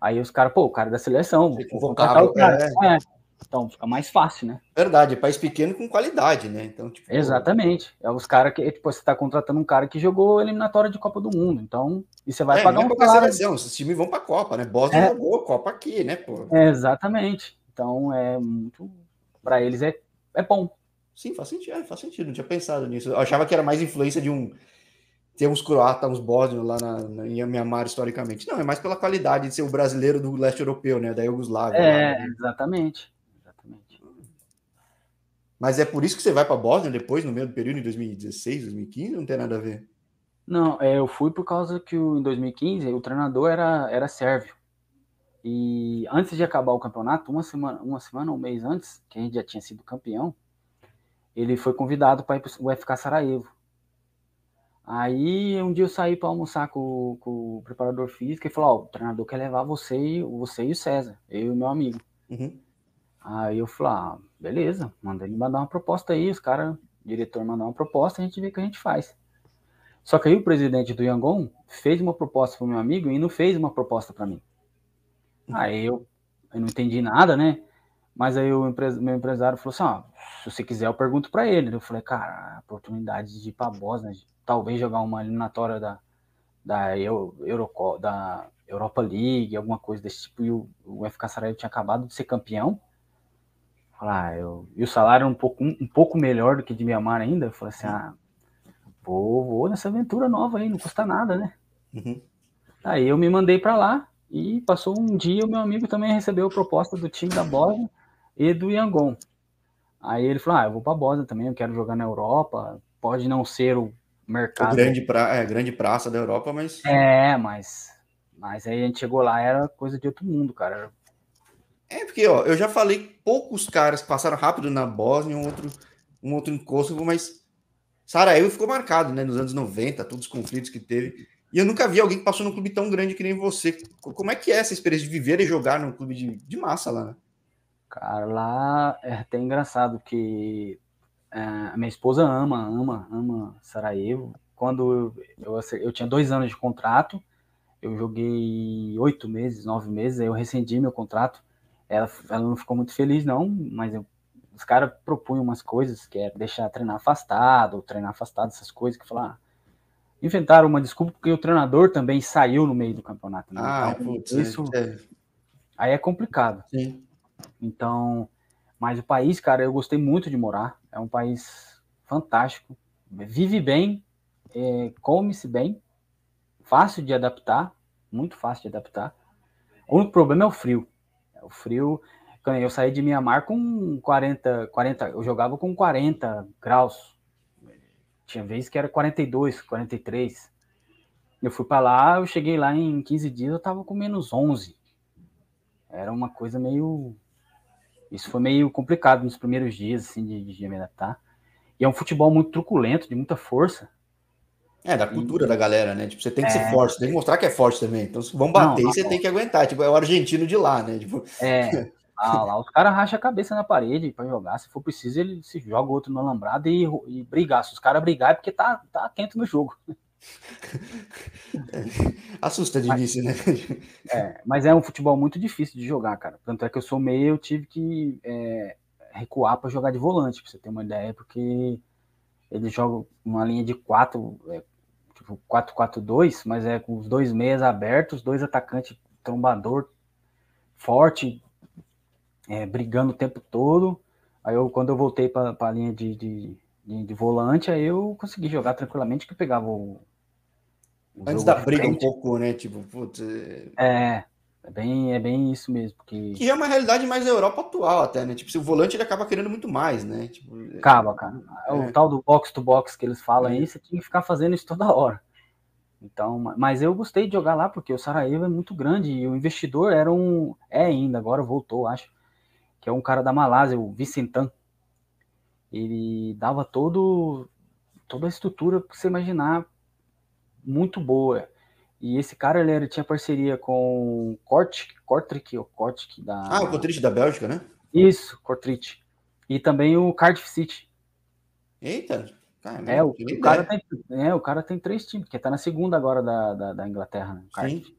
Aí os caras, pô, o cara é da seleção. Convocado, o cara. É. é. Então fica mais fácil, né? Verdade, é país pequeno com qualidade, né? Então, tipo, Exatamente. É os caras que, tipo, você tá contratando um cara que jogou eliminatória de Copa do Mundo. Então, e você vai é, pagar um cara. Seleção, esses times vão pra Copa, né? Boston é. jogou Copa aqui, né, pô? É, exatamente. Então é muito. Para eles é, é bom. Sim, faz sentido, é, faz sentido. Não tinha pensado nisso. Eu achava que era mais influência de um ter uns croatas, uns bósnios lá na, na, em Mianmar historicamente. Não, é mais pela qualidade de ser o brasileiro do leste europeu, né? Da Iugoslávia. É, lá, né? exatamente. Mas é por isso que você vai para a Bósnia depois, no meio do período, em 2016, 2015? Não tem nada a ver. Não, é, eu fui por causa que em 2015 o treinador era, era sérvio. E antes de acabar o campeonato, uma semana, uma semana, um mês antes, que a gente já tinha sido campeão, ele foi convidado para ir para o FK Sarajevo. Aí um dia eu saí para almoçar com, com, o preparador físico e falou: Ó, oh, o treinador quer levar você e, você e o César, eu e meu amigo. Uhum. Aí eu falei: ah, beleza, manda ele mandar uma proposta aí, os caras, diretor mandar uma proposta, a gente vê o que a gente faz. Só que aí o presidente do Yangon fez uma proposta para o meu amigo e não fez uma proposta para mim. Aí eu, eu não entendi nada, né? Mas aí o meu empresário falou assim: ó, se você quiser, eu pergunto para ele. Eu falei, cara, a oportunidade de ir para Bósnia, talvez jogar uma eliminatória da, da, Euro, Euro, da Europa League, alguma coisa desse tipo, e o, o FK Sarajevo tinha acabado de ser campeão. Ah, eu, e o salário um pouco, um, um pouco melhor do que de Mianmar ainda. Eu falei assim: ah, vou, vou nessa aventura nova aí, não custa nada, né? Uhum. Aí eu me mandei para lá. E passou um dia, o meu amigo também recebeu a proposta do time da Bósnia e do Yangon. Aí ele falou: Ah, eu vou para a Bósnia também, eu quero jogar na Europa. Pode não ser o mercado. O grande, pra... é, grande praça da Europa, mas. É, mas. Mas aí a gente chegou lá, era coisa de outro mundo, cara. É, porque, ó, eu já falei poucos caras passaram rápido na Bósnia, um outro, um outro em Kosovo, mas Sarajevo ficou marcado, né, nos anos 90, todos os conflitos que teve. E eu nunca vi alguém que passou num clube tão grande que nem você. Como é que é essa experiência de viver e jogar num clube de, de massa lá? Né? Cara, lá é até engraçado que é, a minha esposa ama, ama, ama Sarajevo. Quando eu, eu, eu tinha dois anos de contrato, eu joguei oito meses, nove meses, aí eu rescindi meu contrato. Ela, ela não ficou muito feliz, não, mas eu, os caras propunham umas coisas, que é deixar treinar afastado, treinar afastado, essas coisas, que falaram, ah, inventaram uma desculpa porque o treinador também saiu no meio do campeonato. Né? Ah, então, putz, isso é. aí é complicado. Sim. Então, mas o país, cara, eu gostei muito de morar. É um país fantástico, vive bem, é, come-se bem, fácil de adaptar, muito fácil de adaptar. O único problema é o frio. O frio. Eu saí de Mianmar com 40, 40, eu jogava com 40 graus tinha vezes que era 42, 43. Eu fui para lá, eu cheguei lá em 15 dias, eu tava com menos 11. Era uma coisa meio. Isso foi meio complicado nos primeiros dias, assim, de, de me adaptar. E é um futebol muito truculento, de muita força. É, da cultura e... da galera, né? Tipo, você tem que é... ser forte, tem que mostrar que é forte também. Então, se vão bater, não, você tem que aguentar. Tipo, é o argentino de lá, né? Tipo... É. Ah, lá os caras racham a cabeça na parede para jogar. Se for preciso, ele se joga outro no alambrado e, e brigar. Se os caras brigar é porque tá, tá quente no jogo. Assusta de início, né? É, mas é um futebol muito difícil de jogar, cara. Tanto é que eu sou meio, eu tive que é, recuar para jogar de volante, pra você ter uma ideia, porque eles jogam uma linha de quatro, é, tipo 4-4-2, mas é com os dois meias abertos, dois atacantes trombador forte, é, brigando o tempo todo. Aí eu, quando eu voltei para a linha de, de, de, de, volante, aí eu consegui jogar tranquilamente, que eu pegava o. o Antes da briga frente. um pouco, né? Tipo, putz, é... é, é bem, é bem isso mesmo. Porque... Que é uma realidade mais da Europa atual, até, né? Tipo, se o volante ele acaba querendo muito mais, né? Tipo, é, acaba, cara. É. O tal do box to box que eles falam aí, você tinha que ficar fazendo isso toda hora. Então, mas eu gostei de jogar lá porque o Sarajevo é muito grande e o investidor era um. É ainda, agora voltou, acho que é um cara da Malásia, o Vicentan. Ele dava todo, toda a estrutura que você imaginar muito boa. E esse cara ele, tinha parceria com o Kortrijk, Kortrijk, ou Kortrijk da. Ah, o Kortrijk da Bélgica, né? Isso, Kortrijk. E também o Cardiff City. Eita! Caramba, é, o, o cara tem, é, o cara tem três times, que tá na segunda agora da, da, da Inglaterra, né? Cardiff. Sim.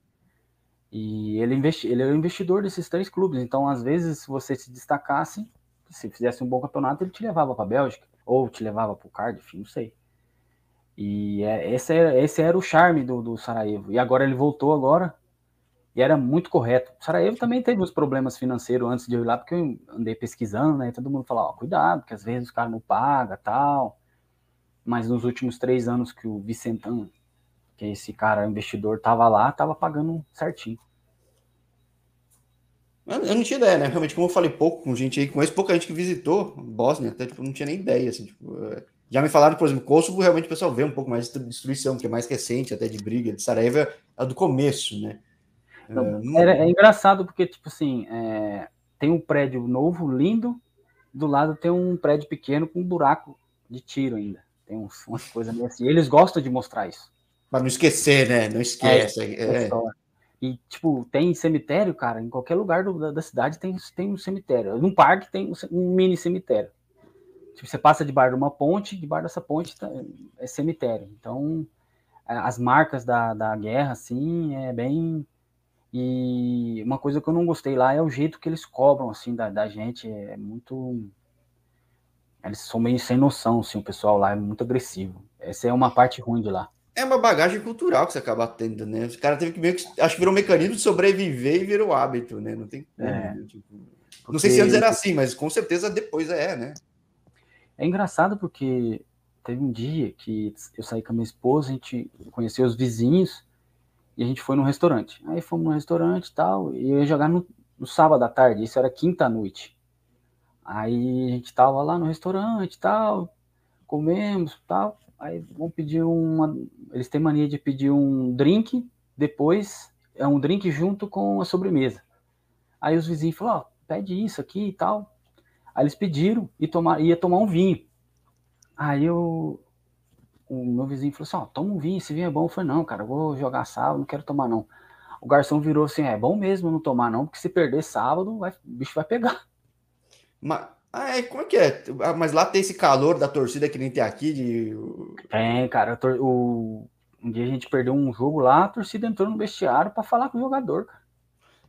E ele, investi ele é o investidor desses três clubes. Então, às vezes, se você se destacasse, se fizesse um bom campeonato, ele te levava para a Bélgica, ou te levava para o Cardiff, não sei. E é, esse, era, esse era o charme do, do Sarajevo. E agora ele voltou agora, e era muito correto. O Sarajevo também teve uns problemas financeiros antes de eu ir lá, porque eu andei pesquisando, né? Todo mundo falava, ó, cuidado, porque às vezes os caras não pagam tal. Mas nos últimos três anos que o Vicentan que esse cara, investidor, tava lá, tava pagando certinho. Eu não tinha ideia, né? Realmente, como eu falei pouco com gente aí, conheço pouca gente que visitou Bósnia, até tipo, não tinha nem ideia, assim, tipo, é, já me falaram, por exemplo, Kosovo, realmente o pessoal vê um pouco mais de destruição, que é mais recente, até de briga, de Sarajevo é do começo, né? É, é, é engraçado porque, tipo assim, é, tem um prédio novo, lindo, do lado tem um prédio pequeno com um buraco de tiro ainda. Tem uns, umas coisas meio assim. Eles gostam de mostrar isso. Para não esquecer, né? Não esquece. É, é. E, tipo, tem cemitério, cara, em qualquer lugar do, da, da, cidade tem, tem um cemitério. Num parque tem um, mini cemitério. Tipo, você passa debaixo de uma ponte, debaixo dessa ponte tá, é cemitério. Então, as marcas da, da guerra, assim, é bem. E uma coisa que eu não gostei lá é o jeito que eles cobram, assim, da, da gente. É muito. Eles são meio sem noção, assim, o pessoal lá é muito agressivo. Essa é uma parte ruim de lá. É uma bagagem cultural que você acaba tendo, né? Os caras teve que meio que. Acho que virou um mecanismo de sobreviver e virou hábito, né? Não tem como. É, né? tipo, porque... Não sei se antes era assim, mas com certeza depois é, né? É engraçado porque teve um dia que eu saí com a minha esposa, a gente conheceu os vizinhos e a gente foi num restaurante. Aí fomos no restaurante e tal, e eu ia jogar no, no sábado à tarde, isso era quinta noite. Aí a gente tava lá no restaurante e tal, comemos tal. Aí vão pedir uma. Eles têm mania de pedir um drink, depois é um drink junto com a sobremesa. Aí os vizinhos falaram: oh, pede isso aqui e tal. Aí eles pediram e tomar, ia tomar um vinho. Aí eu, o meu vizinho falou assim: ó, oh, toma um vinho, esse vinho é bom. Eu falei: não, cara, eu vou jogar sábado, não quero tomar não. O garçom virou assim: é bom mesmo não tomar não, porque se perder sábado, vai, o bicho vai pegar. Mas, ah, é, como é que é? Ah, mas lá tem esse calor da torcida que nem tem aqui? De... Tem, cara. O... Um dia a gente perdeu um jogo lá, a torcida entrou no vestiário para falar com o jogador, cara.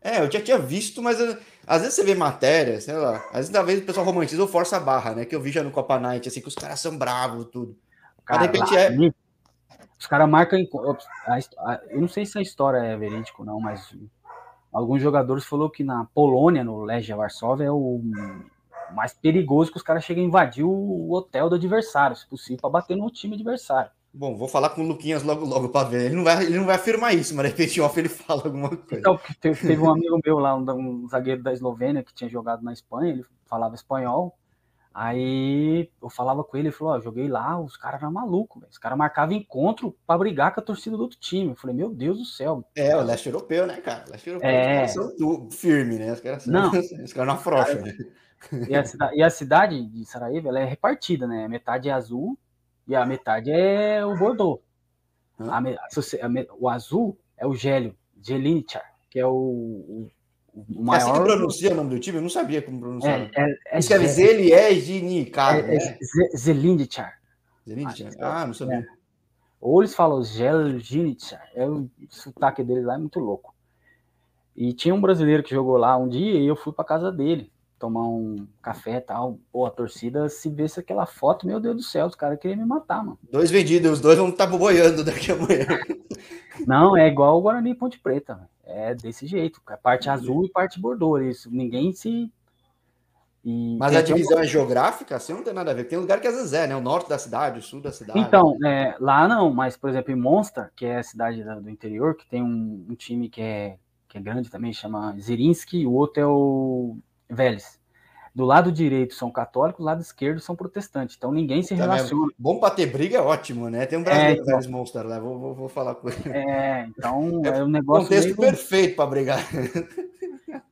É, eu já tinha visto, mas uh, às vezes você vê matéria, sei lá, às vezes talvez o pessoal romantiza ou força a barra, né? Que eu vi já no Copa Night, assim, que os caras são bravos, tudo. Cara, de repente é. Os caras marcam. Em... Eu não sei se a história é verídica ou não, mas alguns jogadores falou que na Polônia, no Legia Varsóvia, é o mais perigoso que os caras cheguem a invadir o hotel do adversário, se possível, para bater no time adversário. Bom, vou falar com o Luquinhas logo logo para ver. Ele não, vai, ele não vai afirmar isso, mas de repente off ele fala alguma coisa. Então, teve um amigo meu lá, um, um, zagueiro da Eslovênia, que tinha jogado na Espanha, ele falava espanhol. Aí eu falava com ele, ele falou: Ó, joguei lá, os caras eram malucos, os caras marcavam encontro para brigar com a torcida do outro time. Eu falei: Meu Deus do céu. É, o leste europeu, né, cara? O leste europeu, é... os caras são firme, né? Os caras, não. os caras não afrouxam, né? E a, cidade, e a cidade de Sarajevo ela é repartida, né? Metade é azul e a metade é o Bordeaux. A, a, o azul é o Gélio, Gelinichar, que é o, o, o maior. É assim que pronuncia o nome do time? Eu não sabia como pronunciar. É, é, é Escreve Zelieginicar. É, é, né? Zelinichar. Ah, não sabia. É. Ou eles falam Gelinichar. É o sotaque dele lá é muito louco. E tinha um brasileiro que jogou lá um dia e eu fui para casa dele tomar um café e tal. Pô, a torcida, se vesse aquela foto, meu Deus do céu, os caras queriam me matar, mano. Dois vendidos, os dois vão estar tá boiando daqui amanhã. Não, é igual o Guarani Ponte Preta. É desse jeito. É parte azul e parte bordô. Isso. Ninguém se. E Mas a divisão um... é geográfica? Assim não tem nada a ver. Tem lugar que às vezes é, né? O norte da cidade, o sul da cidade. Então, é, lá não, mas, por exemplo, em Monster, que é a cidade do interior, que tem um, um time que é, que é grande também, chama Zirinski, o outro é o Vélez. Do lado direito são católicos, do lado esquerdo são protestantes. Então ninguém se relaciona. Bom para ter briga é ótimo, né? Tem um brasileiro é, então, Vélez Monster lá, vou, vou, vou, falar com ele. É, então é um negócio. Contexto meio... perfeito para brigar.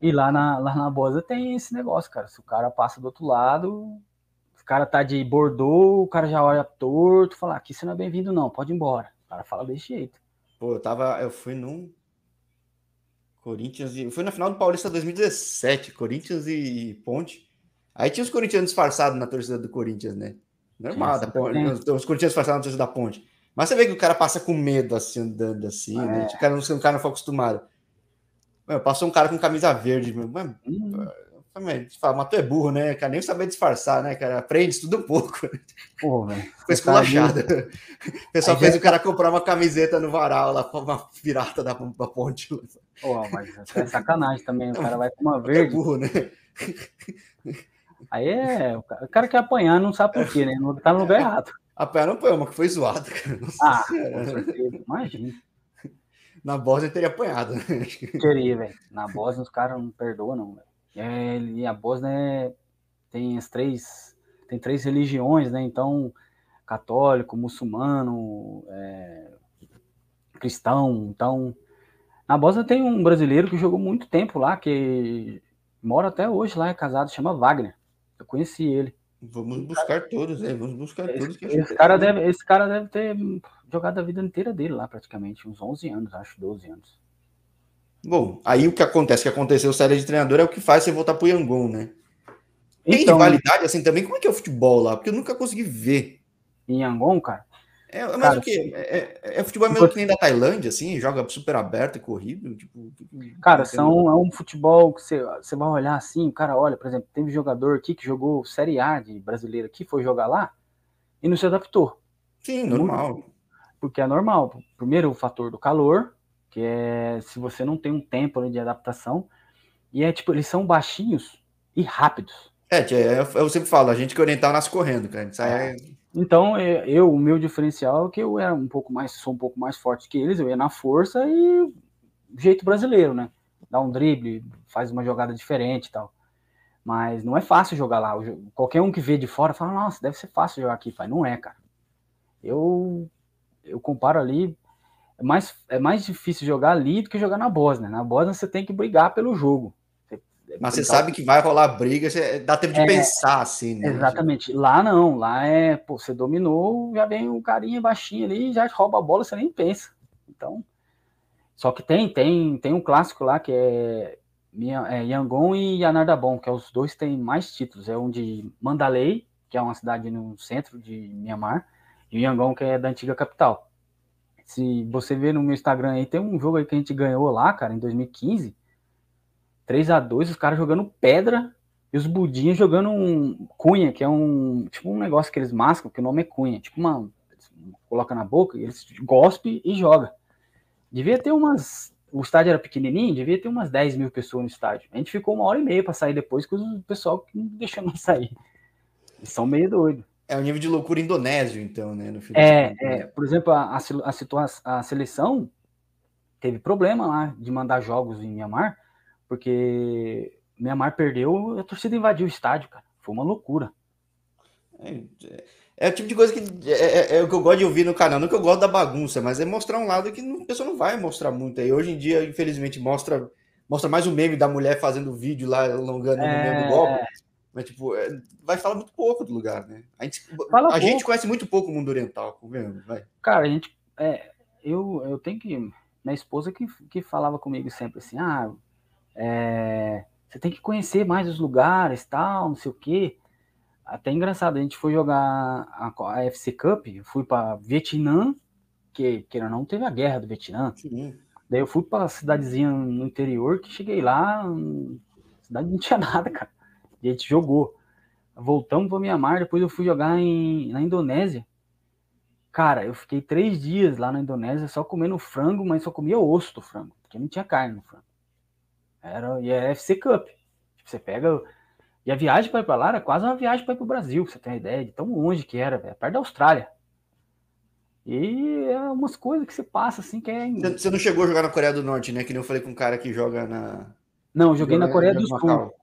E lá na, lá na Bosa tem esse negócio, cara. Se o cara passa do outro lado, o cara tá de Bordeaux, o cara já olha torto, fala: aqui você não é bem-vindo, não, pode ir embora. O cara fala desse jeito. Pô, eu tava. Eu fui num Corinthians e. Foi na final do Paulista 2017, Corinthians e Ponte. Aí tinha os corintianos disfarçados na torcida do Corinthians, né? Normal, da ponte, os, corintianos disfarçados na torcida da ponte. Mas você vê que o cara passa com medo, assim, andando assim, né? é. né? O cara, não, o cara não foi acostumado. Mano, passou um cara com camisa verde, meu. Mano, hum. Fala, mas tu é burro, né? Cara, nem saber disfarçar, né, cara? Aprende tudo um pouco. Pô, velho. Foi esculachado. O pessoal Aí fez o cara comprar uma camiseta no varal lá, uma pirata da, da ponte. Pô, mas é sacanagem também. O cara vai com uma verde. É burro, né? Aí é. O cara quer apanhar, não sabe por quê, né? Tá no lugar errado. Apanhar não apanhou, mas que foi zoado, cara. Nossa ah, com certeza, imagina. Na Bósnia teria apanhado, né? Teria, velho. Na Bósnia os caras não perdoam, não, velho. É, e a Bósnia é, tem as três. Tem três religiões, né? Então, católico, muçulmano, é, cristão. Então, na Bósnia tem um brasileiro que jogou muito tempo lá, que mora até hoje lá, é casado, chama Wagner. Eu conheci ele. Vamos buscar todos, né? Vamos buscar esse, todos. Que esse, cara deve, esse cara deve ter jogado a vida inteira dele lá, praticamente, uns 11 anos, acho, 12 anos. Bom, aí o que acontece, que aconteceu série de treinador é o que faz você voltar pro Yangon, né? Tem então, rivalidade assim também? Como é que é o futebol lá? Porque eu nunca consegui ver. Em Yangon, cara? É, mas cara, o que? É, é, é, futebol mesmo que nem da Tailândia, assim, joga super aberto e corrido? Tipo, cara, são, é um futebol que você, você vai olhar assim, o cara olha, por exemplo, teve jogador aqui que jogou Série A de brasileiro aqui, foi jogar lá e não se adaptou. Sim, normal. Porque é normal. Primeiro, o fator do calor, que é se você não tem um tempo de adaptação, e é tipo, eles são baixinhos e rápidos. É, é eu sempre falo, a gente que oriental nasce correndo, cara. É... Então, é, eu, o meu diferencial é que eu era um pouco mais, sou um pouco mais forte que eles, eu ia na força e jeito brasileiro, né? Dá um drible, faz uma jogada diferente e tal. Mas não é fácil jogar lá. Qualquer um que vê de fora fala, nossa, deve ser fácil jogar aqui. Faz, não é, cara. Eu, eu comparo ali, é mais, é mais difícil jogar ali do que jogar na Bósnia. Na Bósnia você tem que brigar pelo jogo. Mas você sabe que vai rolar briga, você dá tempo de é, pensar assim, né? Exatamente. Lá não, lá é, pô, você dominou, já vem um carinha baixinho ali, já rouba a bola, você nem pensa. Então, só que tem, tem, tem um clássico lá que é, é Yangon e Yanardabon, que é os dois têm mais títulos. É um de Mandalay, que é uma cidade no centro de Myanmar, e o Yangon, que é da antiga capital. Se você ver no meu Instagram aí, tem um jogo aí que a gente ganhou lá, cara, em 2015 3 a 2 os caras jogando pedra e os budinhos jogando um cunha, que é um tipo um negócio que eles mascam, que o nome é cunha, tipo uma coloca na boca, eles gospe e joga. Devia ter umas o estádio era pequenininho, devia ter umas 10 mil pessoas no estádio. A gente ficou uma hora e meia para sair depois, que o pessoal não deixou nós sair. Eles são meio doidos. É o nível de loucura indonésio, então, né? No é, é, por exemplo, a, a, a, a seleção teve problema lá de mandar jogos em Mianmar, porque Mianmar perdeu, a torcida invadiu o estádio, cara. Foi uma loucura. É, é o tipo de coisa que é, é, é, o que eu gosto de ouvir no canal. Não que eu gosto da bagunça, mas é mostrar um lado que a pessoa não vai mostrar muito. Aí hoje em dia, infelizmente, mostra, mostra mais o meme da mulher fazendo vídeo lá, alongando é... no mesmo golpe. Mas, tipo, é, vai falar muito pouco do lugar, né? A gente, a gente conhece muito pouco o mundo oriental, vendo? Vai. Cara, a gente. É, eu, eu tenho que. Minha esposa que, que falava comigo sempre assim: ah, é, você tem que conhecer mais os lugares, tal, não sei o quê. Até engraçado, a gente foi jogar a, a FC Cup, fui para Vietnã, que, que não teve a guerra do Vietnã. Sim. Daí eu fui para cidadezinha no interior, que cheguei lá, a cidade não tinha nada, cara. E a gente jogou. Voltamos para Mianmar, depois eu fui jogar em, na Indonésia. Cara, eu fiquei três dias lá na Indonésia só comendo frango, mas só comia osso do frango, porque não tinha carne no frango. Era, e é FC Cup. Tipo, você pega. E a viagem para ir para lá era quase uma viagem para ir para o Brasil, pra você ter uma ideia de tão longe que era, perto da Austrália. E é umas coisas que você passa assim que é. Você não chegou a jogar na Coreia do Norte, né? Que nem eu falei com um cara que joga na. Não, joguei na Coreia do Sul.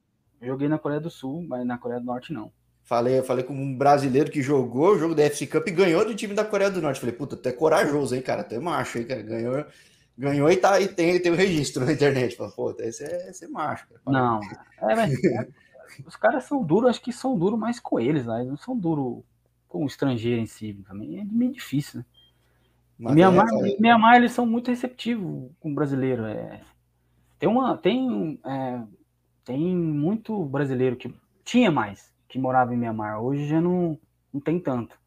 Joguei na Coreia do Sul, mas na Coreia do Norte não. Falei, falei com um brasileiro que jogou o jogo da FC Cup e ganhou do time da Coreia do Norte. Falei, puta, até corajoso, hein, cara? Até macho, hein, cara? Ganhou ganhou e, tá, e tem, tem o registro na internet. Fala, pô, esse é, esse é macho. Cara. Não, é, mas, é, os caras são duros, acho que são duros mais com eles, né? Eles não são duros com o estrangeiro em si. Também é meio difícil, né? Mianmar, é, Mianmar, eles são muito receptivos com o brasileiro. É. Tem uma. Tem, é, tem muito brasileiro que tinha mais que morava em Mianmar. Hoje já não, não tem tanto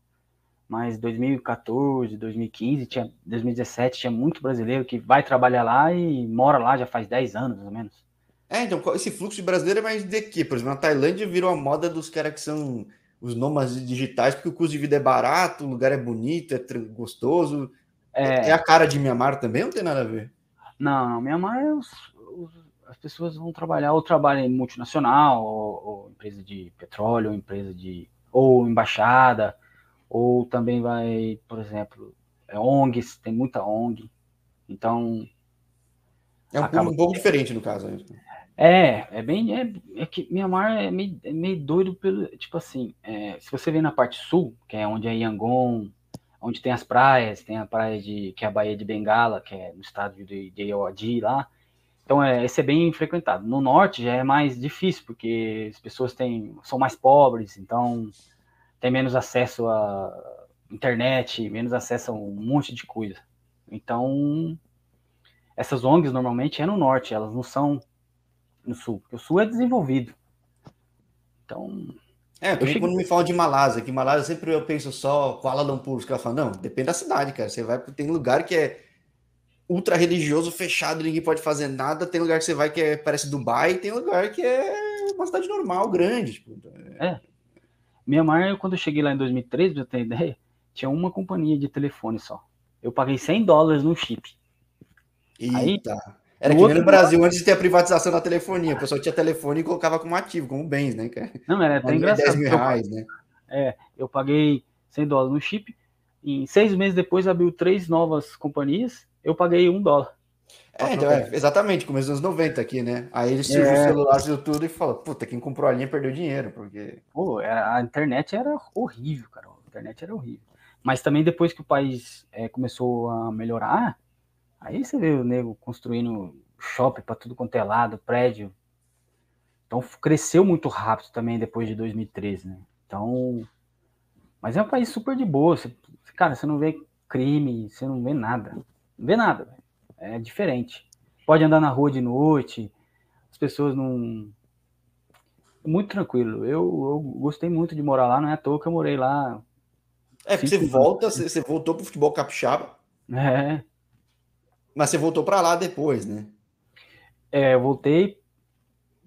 mas 2014, 2015, tinha, 2017 tinha muito brasileiro que vai trabalhar lá e mora lá já faz 10 anos, mais ou menos. É, então, esse fluxo de brasileiro é mais de quê? Por exemplo, na Tailândia virou a moda dos caras que são os nômades digitais, porque o custo de vida é barato, o lugar é bonito, é gostoso. É, é a cara de Mianmar também, não tem nada a ver? Não, não Mianmar é os, as pessoas vão trabalhar ou trabalham em multinacional, ou, ou empresa de petróleo, ou empresa de. ou embaixada Ou também vai, por exemplo, é ONGs, tem muita ONG. Então. É um acaba... um pouco diferente no caso. Né? É, é bem. É, é que Mianmar é meio, é meio doido pelo. Tipo assim, é, se você vê na parte sul, que é onde é Yangon, onde tem as praias, tem a praia de. que é a Baía de Bengala, que é no estado de, de Iodi lá. Então, é, esse é bem frequentado. No norte já é mais difícil, porque as pessoas têm, são mais pobres, então tem menos acesso a internet, menos acesso a um monte de coisa. Então, essas ONGs normalmente é no norte, elas não são no sul, porque o sul é desenvolvido. Então. É, eu cheguei... quando me falam de Malásia, que Malásia sempre eu penso só Kuala Lumpur, os caras falam, não, depende da cidade, cara. Você vai, tem lugar que é ultra religioso, fechado, ninguém pode fazer nada, tem lugar que você vai que é, parece Dubai, tem lugar que é uma cidade normal, grande. Tipo, é. é. Mianmar, quando eu cheguei lá em 2013, pra ter ideia, tinha uma companhia de telefone só. Eu paguei 100 dólares no chip. Eita. Aí, era que nem no Brasil, antes de ter a privatização da telefonia. O pessoal tinha telefone e colocava como ativo, como bens, né? Não, era até engraçado. 10 mil reais, né? É, eu paguei 100 dólares no chip. E seis meses depois abriu três novas companhias. Eu paguei um dólar. É, então, é, exatamente, começo dos anos 90 aqui, né? Aí ele surgiu é. o celular, viu tudo e falou: Puta, quem comprou a linha perdeu dinheiro, porque. Pô, a internet era horrível, cara. A internet era horrível. Mas também depois que o país é, começou a melhorar, Aí você vê o nego construindo shopping para tudo quanto é lado, prédio. Então cresceu muito rápido também depois de 2013, né? Então, mas é um país super de boa. Você, cara, você não vê crime, você não vê nada. Não vê nada. É diferente. Pode andar na rua de noite, as pessoas não. Muito tranquilo. Eu, eu gostei muito de morar lá, não é à toa que eu morei lá. É, porque você volta, você, você voltou pro futebol capixaba. É. Mas você voltou para lá depois, né? É, eu voltei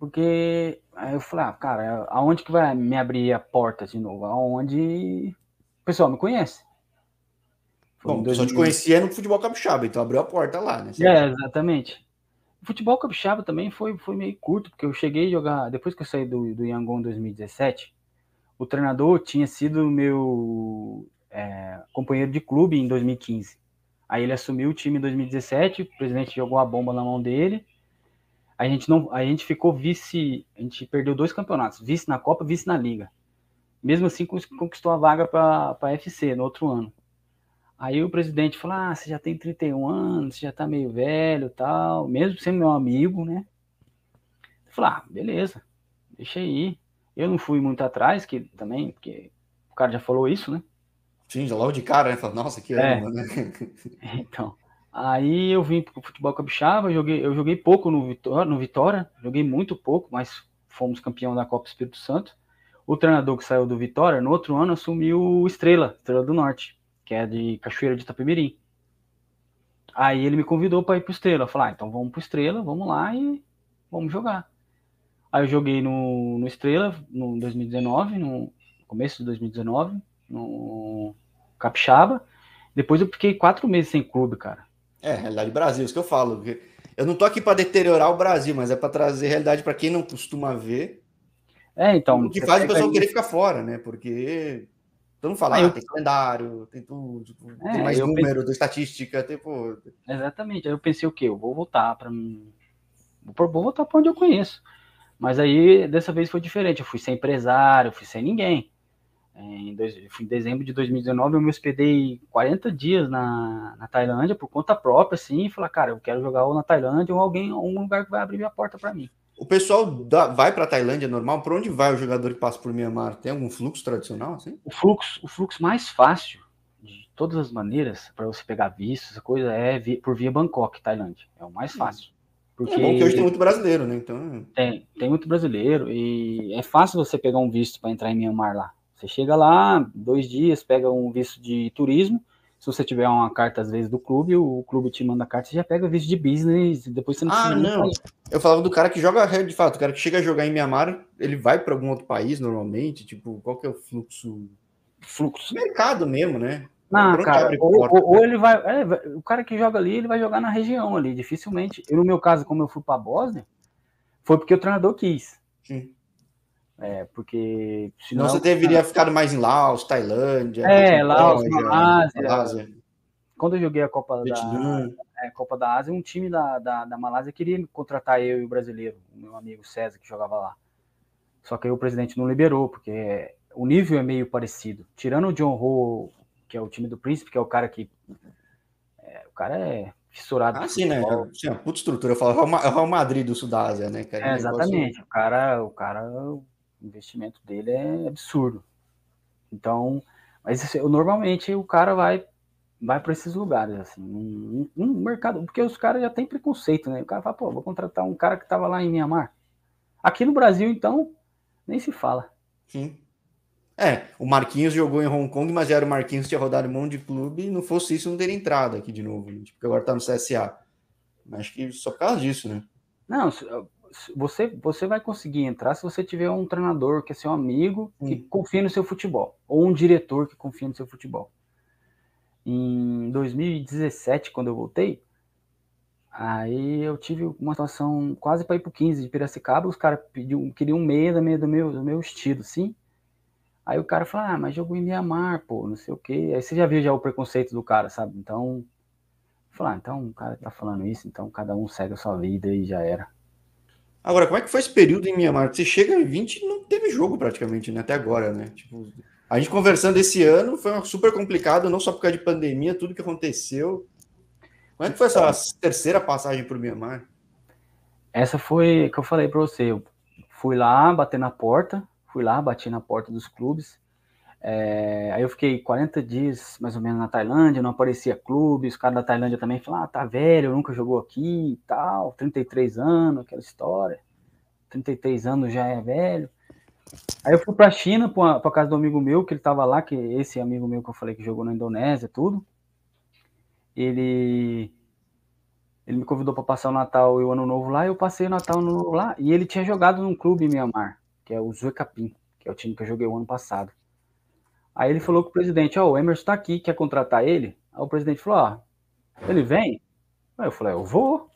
porque aí eu falei, ah, cara, aonde que vai me abrir a porta de novo? Aonde o pessoal me conhece. Foi Bom, o pessoal te conhecia no futebol capixaba, então abriu a porta lá, né? É, exatamente. O futebol capixaba também foi, foi meio curto, porque eu cheguei a jogar, depois que eu saí do, do Yangon em 2017, o treinador tinha sido meu é, companheiro de clube em 2015. Aí ele assumiu o time em 2017, o presidente jogou a bomba na mão dele. A gente não, a gente ficou vice, a gente perdeu dois campeonatos, vice na Copa, vice na Liga. Mesmo assim conquistou a vaga para a FC no outro ano. Aí o presidente falou: "Ah, você já tem 31 anos, você já tá meio velho, tal, mesmo sendo meu amigo, né?" Eu falei: "Ah, beleza. Deixa aí". Eu não fui muito atrás, que também, porque o cara já falou isso, né? Sim, já logo de cara, né? Fala, Nossa, que é, ano, né? Então, aí eu vim pro futebol capixaba, joguei, eu joguei pouco no Vitória, no Vitória, joguei muito pouco, mas fomos campeão da Copa Espírito Santo. O treinador que saiu do Vitória, no outro ano, assumiu o Estrela, Estrela do Norte, que é de Cachoeira de Itapemirim. Aí ele me convidou para ir pro Estrela. Eu falei, ah, então vamos pro Estrela, vamos lá e vamos jogar. Aí eu joguei no, no Estrela, no 2019, no começo de 2019, no Capixaba. Depois eu fiquei quatro meses sem clube, cara. É, realidade Brasil, isso que eu falo. Eu não tô aqui para deteriorar o Brasil, mas é para trazer realidade para quem não costuma ver. É, então. O que faz o pessoal aí... querer ficar fora, né? Porque todo mundo fala, ah, eu... tem calendário, tem tudo, tipo, é, tem mais número, pensei... estatística, tipo. Exatamente. Aí eu pensei o quê? Eu vou voltar para vou voltar para onde eu conheço. Mas aí dessa vez foi diferente. Eu fui sem empresário, fui sem ninguém. É, em, dois, em dezembro de 2019, eu me hospedei 40 dias na, na Tailândia por conta própria, assim, e falei, cara, eu quero jogar ou na Tailândia ou alguém, um lugar que vai abrir minha porta para mim. O pessoal da, vai para a Tailândia normal? Para onde vai o jogador que passa por Mianmar? Tem algum fluxo tradicional assim? O fluxo, o fluxo mais fácil, de todas as maneiras, para você pegar visto, essa coisa, é via, por via Bangkok, Tailândia. É o mais fácil. Porque... É bom que hoje tem muito brasileiro, né? Então... Tem, tem muito brasileiro e é fácil você pegar um visto para entrar em Mianmar lá. Você chega lá, dois dias, pega um visto de turismo. Se você tiver uma carta, às vezes, do clube, o clube te manda a carta, você já pega visto de business, depois você não Ah, não. Eu falava do cara que joga, de fato, o cara que chega a jogar em Mianmar, ele vai para algum outro país normalmente? Tipo, qual que é o fluxo? Fluxo. Mercado mesmo, né? Não, cara, ou, ou, ou, ele vai, é, O cara que joga ali, ele vai jogar na região ali, dificilmente. Eu, no meu caso, como eu fui para Bósnia, foi porque o treinador quis. Sim. É, porque. Senão você deveria ficar mais em Laos, Tailândia. É, Laos, Malásia. Malásia. Quando eu joguei a Copa da, é, Copa da Ásia, um time da, da, da Malásia queria contratar eu e o brasileiro, o meu amigo César, que jogava lá. Só que aí o presidente não liberou, porque o nível é meio parecido. Tirando o John Ho, que é o time do Príncipe, que é o cara que. É, o cara é fissurado. Ah, sim, né? Sim, a puta estrutura. Eu falo o Real Madrid do Sul da Ásia, né? Cara? É, exatamente. O cara, o cara, o investimento dele é absurdo. Então, mas normalmente o cara vai vai para esses lugares, assim, um, um, mercado, porque os caras já têm preconceito, né? O cara fala, pô, vou contratar um cara que estava lá em Mianmar. Aqui no Brasil, então, nem se fala. Sim. É, o Marquinhos jogou em Hong Kong, mas era o Marquinhos que tinha rodado um monte de clube, e não fosse isso, não teria entrado aqui de novo, gente, porque agora tá no CSA. Acho que só por causa disso, né? Não, você, você vai conseguir entrar se você tiver um treinador que é seu amigo, que hum. confia no seu futebol, ou um diretor que confia no seu futebol. Em 2017, quando eu voltei, aí eu tive uma situação quase para ir pro 15 de Piracicaba, os caras queriam um meia do meu, do meu estilo, sim. Aí o cara fala, ah, mas jogou em Mianmar, pô, não sei o quê. Aí você já viu já o preconceito do cara, sabe? Então, falar, ah, então o cara tá falando isso, então cada um segue a sua vida e já era. Agora, como é que foi esse período em Mianmar? Você chega em 20 e não teve jogo praticamente, né? Até agora, né? Tipo, a gente conversando esse ano foi super complicado, não só por causa de pandemia, tudo que aconteceu. Como é que foi essa terceira passagem para o Mianmar? Essa foi que eu falei para você. Eu fui lá, bater na porta, Fui lá, bati na porta dos clubes. É, aí eu fiquei 40 dias mais ou menos na Tailândia, não aparecia clube, os caras da Tailândia também falaram, ah, tá velho, nunca jogou aqui e tal, 33 anos, aquela história. 33 anos já é velho. Aí eu fui pra China, pra, pra casa do amigo meu, que ele tava lá, que esse amigo meu que eu falei que jogou na Indonésia, tudo. Ele ele me convidou para passar o Natal e o Ano Novo lá, eu passei o Natal o Ano Novo lá, e ele tinha jogado num clube em Mianmar que é o Zuecapim, que é o time que eu joguei o ano passado. Aí ele falou com o presidente, ó, oh, o Emerson tá aqui, quer contratar ele? Aí o presidente falou, ó, oh, ele vem? Aí eu falei, eu vou.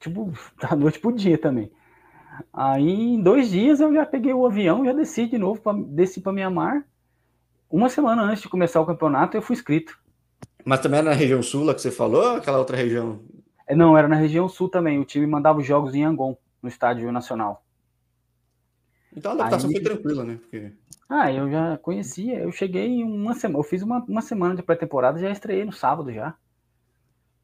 Tipo, da noite pro dia também. Aí em dois dias eu já peguei o avião, já desci de novo, pra, desci para Mianmar. Uma semana antes de começar o campeonato eu fui inscrito. Mas também era na região sul lá que você falou, aquela outra região? É, não, era na região sul também. O time mandava os jogos em Yangon, no estádio nacional. Então a adaptação Aí... foi tranquila, né? Porque... Ah, eu já conhecia. Eu cheguei uma semana. Eu fiz uma, uma semana de pré-temporada já estreiei no sábado já.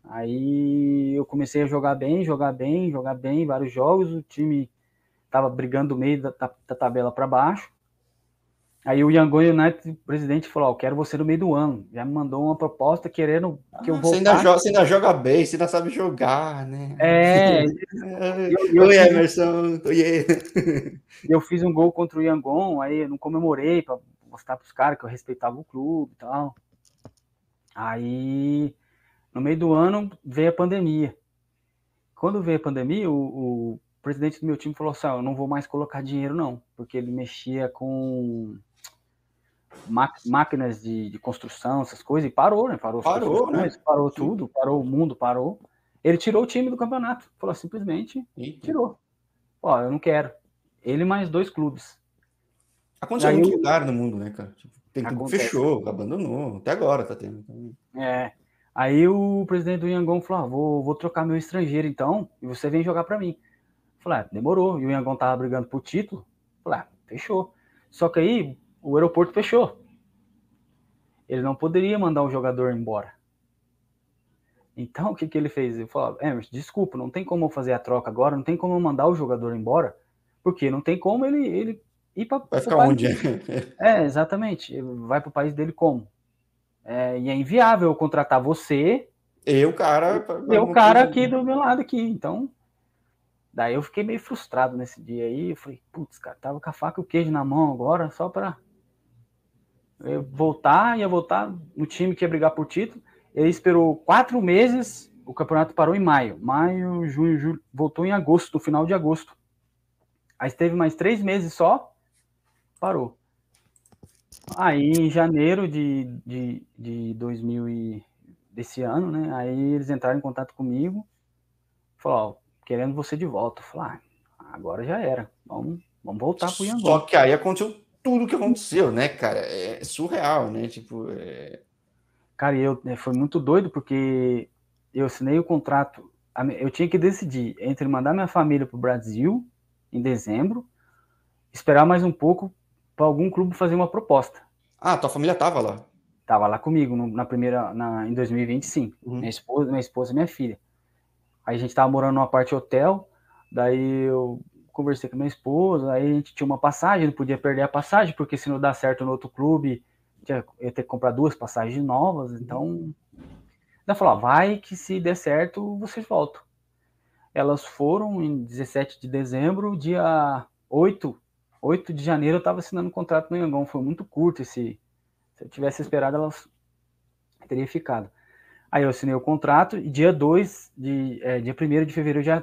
Aí eu comecei a jogar bem, jogar bem, jogar bem, vários jogos. O time tava brigando do meio da, da tabela para baixo. Aí o Yangon United, o presidente, falou: oh, quero você no meio do ano. Já me mandou uma proposta querendo que ah, eu voltasse. Você ainda, joga, você ainda joga bem, você ainda sabe jogar, né? É. eu, Oi, Emerson. Oi. Eu fiz um gol contra o Yangon, aí eu não comemorei para mostrar para os caras que eu respeitava o clube e tal. Aí, no meio do ano, veio a pandemia. Quando veio a pandemia, o, o presidente do meu time falou assim: oh, eu não vou mais colocar dinheiro, não, porque ele mexia com máquinas de, de, construção, essas coisas, e parou, né? Parou, parou, né? parou tudo, parou o mundo, parou. Ele tirou o time do campeonato, falou simplesmente, Eita. tirou. Ó, eu não quero. Ele mais dois clubes. Aconteceu em muito lugar no mundo, né, cara? Tipo, tem que fechou, abandonou, até agora tá tendo. É. Aí o presidente do Yangon falou: ah, vou, vou trocar meu estrangeiro então, e você vem jogar para mim. Falei, ah, demorou. E o Yangon tava brigando por título. Falei, ah, fechou. Só que aí o aeroporto fechou. Ele não poderia mandar o jogador embora. Então o que, que ele fez? Ele falou: Emerson, desculpa, não tem como eu fazer a troca agora, não tem como eu mandar o jogador embora, porque não tem como ele, ele ir para. Vai ficar onde? É, exatamente. Vai para o país dele como? É, e é inviável eu contratar você. Eu, cara. Eu, cara aqui do meu lado aqui. Então, Daí eu fiquei meio frustrado nesse dia aí. Eu falei, putz, cara, tava com a faca e o queijo na mão agora, só pra eu voltar, ia voltar no time que ia brigar por título. Ele esperou quatro meses, o campeonato parou em maio. Maio, junho, julho, voltou em agosto, final de agosto. Aí teve mais três meses só, parou. Aí em janeiro de, de, de 2000 e, desse ano, né? Aí eles entraram em contato comigo, falou, ó, querendo você de volta. Eu falei, ah, agora já era. Vamos, vamos voltar pro Yangon. Só que aí aconteceu tudo que aconteceu, né, cara? É surreal, né? Tipo, é... Cara, eu né, foi muito doido porque eu assinei o contrato. Eu tinha que decidir entre mandar minha família pro Brasil em dezembro, esperar mais um pouco para algum clube fazer uma proposta. Ah, tua família tava lá? Tava lá comigo no, na primeira, na, em 2020, sim. Uhum. Minha esposa, minha esposa e minha filha. Aí a gente tava morando numa parte hotel, daí eu conversei com minha esposa, aí a gente tinha uma passagem, não podia perder a passagem, porque se não dá certo no outro clube, ia ter que comprar duas passagens novas, então... Ela falou, vai que se der certo, vocês voltam. Elas foram em 17 de dezembro, dia 8, 8 de janeiro eu estava assinando um contrato no Yangon, foi muito curto esse... Se eu tivesse esperado, elas teria ficado. Aí eu assinei o contrato e dia 2 de é, dia 1 de fevereiro já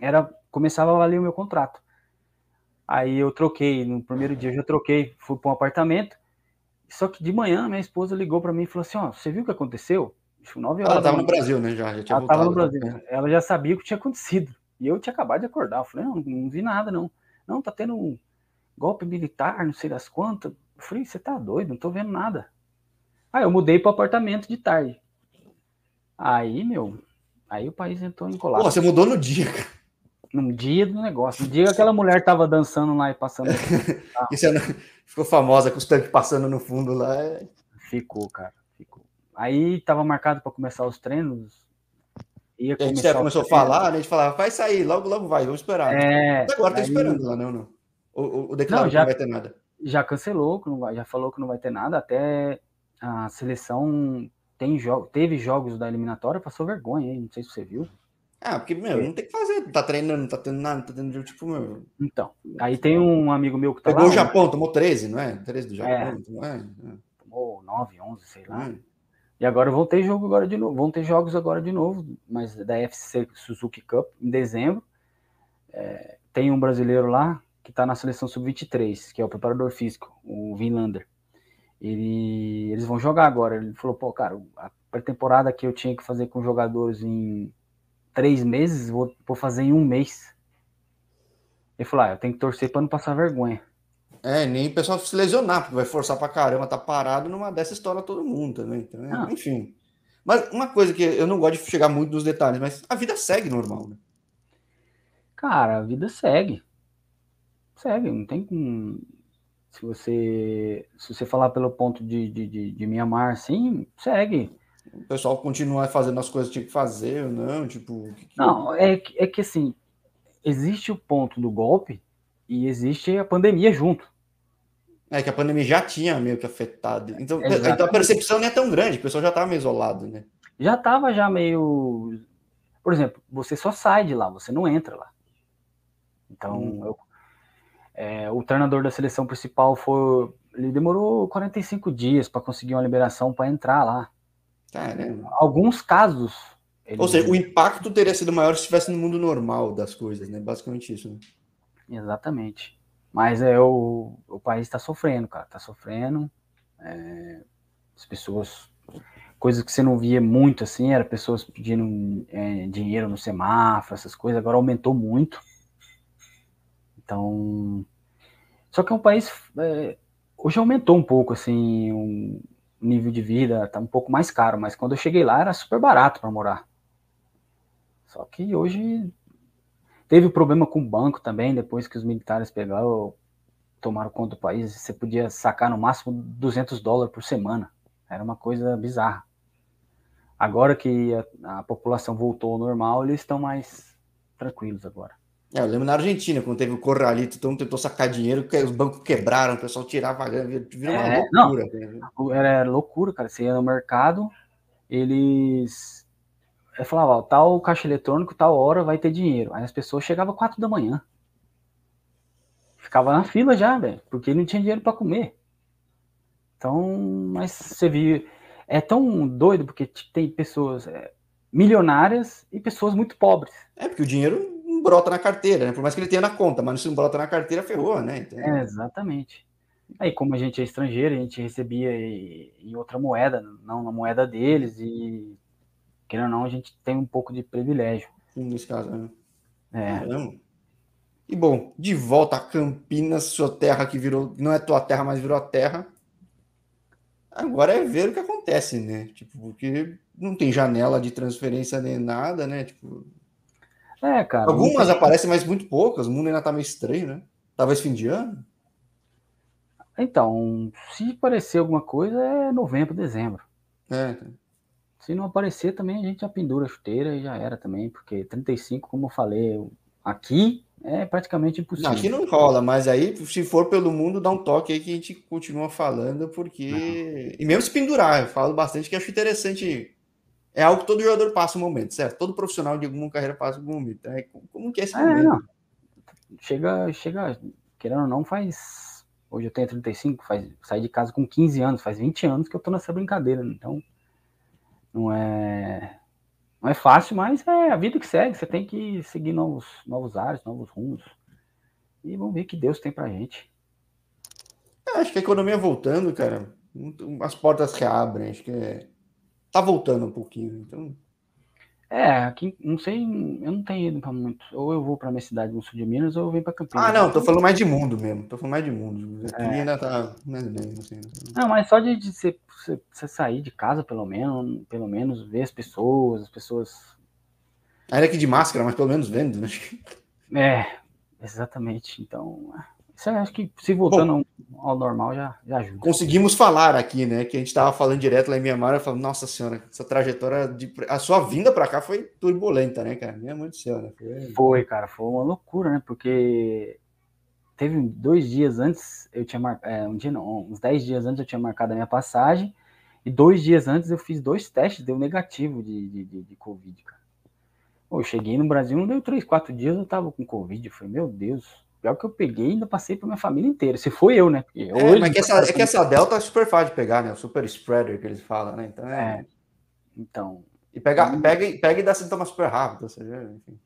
era começava a valer o meu contrato. Aí eu troquei, no primeiro dia eu já troquei, fui para um apartamento. Só que de manhã minha esposa ligou para mim e falou assim: "Ó, você viu o que aconteceu?" Tipo, 9 horas. Ela estava no Brasil, né? Já, já tinha ela estava no Brasil. Né? Ela já sabia o que tinha acontecido. E eu tinha acabado de acordar. Eu falei: "Não, não vi nada não. Não, tá tendo um golpe militar, não sei das quantas." Eu falei: "Você tá doido? Não tô vendo nada." Aí eu mudei para o apartamento de tarde. Aí, meu, aí o país entrou em colapso. Pô, você mudou no dia, cara. No dia do negócio. No dia que aquela mulher tava dançando lá e passando. Isso é, ficou famosa com os tanques passando no fundo lá. É... Ficou, cara. Ficou. Aí tava marcado para começar os treinos. Ia a gente já começou a falar, né? A gente falava, vai sair, logo, logo vai, vamos esperar. É, Mas agora tá esperando lá, não, não. O, o, o declarou não, já, que não vai ter nada. Já cancelou, que não vai, já falou que não vai ter nada, até a seleção tem jogo, teve jogos da eliminatória, passou vergonha, hein? Não sei se você viu. Ah, porque, meu, não tem que fazer, tá treinando, não tá tendo nada, não tá tendo tipo, meu. Então, aí tem um amigo meu que tá Pegou lá, o Japão, tomou 13, não é? 13 do Japão, é, não é? Tomou 9, 11, sei lá. É. E agora vão ter jogo agora de novo, vão ter jogos agora de novo, mas da FC Suzuki Cup em dezembro. É, tem um brasileiro lá que tá na seleção sub-23, que é o preparador físico, o Vinlander. Ele, eles vão jogar agora. Ele falou, pô, cara, a pré-temporada que eu tinha que fazer com jogadores em três meses, vou, vou fazer em um mês. Ele falou, ah, eu tenho que torcer para não passar vergonha. É, nem o pessoal se lesionar, porque vai forçar pra caramba, tá parado numa dessa história todo mundo também. Então, é, enfim. Mas uma coisa que eu não gosto de chegar muito nos detalhes, mas a vida segue normal, né? Cara, a vida segue. Segue, não tem como se você se você falar pelo ponto de, de, de, de Mianmar, sim, segue. O pessoal continua fazendo as coisas que tinha que fazer ou não, tipo... Que... Não, é, é que assim, existe o ponto do golpe e existe a pandemia junto. É que a pandemia já tinha meio que afetado. Então, então a percepção não é tão grande, o pessoal já estava meio isolado, né? Já estava já meio... Por exemplo, você só sai de lá, você não entra lá. Então, hum. eu é, o treinador da seleção principal foi. Ele demorou 45 dias para conseguir uma liberação para entrar lá. Caramba. Alguns casos. Ele... Ou seja, o impacto teria sido maior se estivesse no mundo normal das coisas, né? Basicamente isso. Né? Exatamente. Mas é o, o país está sofrendo, cara. Está sofrendo. É, as pessoas. Coisas que você não via muito assim, era pessoas pedindo é, dinheiro no semáforo, essas coisas, agora aumentou muito. Então, só que é um país é, hoje aumentou um pouco assim nível de vida, tá um pouco mais caro, mas quando eu cheguei lá era super barato para morar. Só que hoje teve problema com o banco também, depois que os militares pegaram, tomaram conta do país, você podia sacar no máximo 200 dólares por semana. Era uma coisa bizarra. Agora que a, a população voltou ao normal, eles estão mais tranquilos agora. É, eu lembro na Argentina, quando teve o Corralito, todo mundo tentou sacar dinheiro, os bancos quebraram, o pessoal tirava a grana, virou uma é, loucura. Não, era loucura, cara. Você ia no mercado, eles falavam, tal caixa eletrônico, tal hora vai ter dinheiro. Aí as pessoas chegavam quatro da manhã. Ficava na fila já, velho, porque não tinha dinheiro para comer. Então, mas você viu, é tão doido porque tem pessoas é, milionárias e pessoas muito pobres. É, porque o dinheiro brota na carteira, né? Por mais que ele tenha na conta, mas se não brota na carteira, ferrou, né? Então... É, exatamente. Aí, como a gente é estrangeiro, a gente recebia em outra moeda, não na moeda deles, e querendo ou não, a gente tem um pouco de privilégio. Nesse caso, né? É. E bom, de volta a Campinas, sua terra que virou, não é tua terra, mas virou a terra. Agora é ver o que acontece, né? Tipo, porque não tem janela de transferência nem nada, né? Tipo, é, cara. Algumas aparecem, mas muito poucas. O mundo ainda tá meio estranho, né? Talvez fim de ano. Então, se aparecer alguma coisa, é novembro, dezembro. É. Se não aparecer também, a gente já pendura a chuteira e já era também, porque 35, como eu falei, aqui é praticamente impossível. Não, aqui não rola, mas aí, se for pelo mundo, dá um toque aí que a gente continua falando, porque. Uhum. E mesmo se pendurar, eu falo bastante que acho interessante. É algo que todo jogador passa um momento, certo? Todo profissional de alguma carreira passa um momento. É, como que é esse é, momento? Não. Chega, chega, querendo ou não, faz. Hoje eu tenho 35, faz, saí de casa com 15 anos, faz 20 anos que eu tô nessa brincadeira, então. Não é não é fácil, mas é a vida que segue. Você tem que seguir novos, novos ares, novos rumos. E vamos ver o que Deus tem pra gente. É, acho que a economia voltando, cara, as portas reabrem. Acho que é... tá voltando um pouquinho. Então, é, aqui, não sei, eu não tenho ido pra muito. Ou eu vou pra minha cidade no sul de Minas, ou eu venho pra Campinas. Ah, não, tô falando mais de mundo mesmo. Tô falando mais de mundo. Aqui é. ainda tá. Mais bem, assim, não, mas só de, de você, você, sair de casa, pelo menos, pelo menos, ver as pessoas, as pessoas. Ainda que de máscara, mas pelo menos vendo, né? É, exatamente. Então. Isso acho que se voltando Bom, ao normal já, já ajuda. Conseguimos falar aqui, né? Que a gente estava falando direto lá em Mianmar, eu falo, nossa senhora, essa trajetória de. A sua vinda para cá foi turbulenta, né, cara? Minha mãe do céu, né? Foi... foi, cara, foi uma loucura, né? Porque teve dois dias antes, eu tinha marcado. É, um dia não, uns dez dias antes eu tinha marcado a minha passagem. E dois dias antes eu fiz dois testes, deu negativo de, de, de, de Covid, cara. Pô, eu cheguei no Brasil, não deu três, quatro dias, eu tava com Covid. Eu falei, meu Deus, Pior que eu peguei ainda passei para minha família inteira. Se foi eu, né? é, hoje, mas que essa, é que essa Delta é super fácil de pegar, né? O super spreader que eles falam, né? Então é. é então. E pega, hum. pega, pega e dá sintomas super rápido, ou seja, enfim.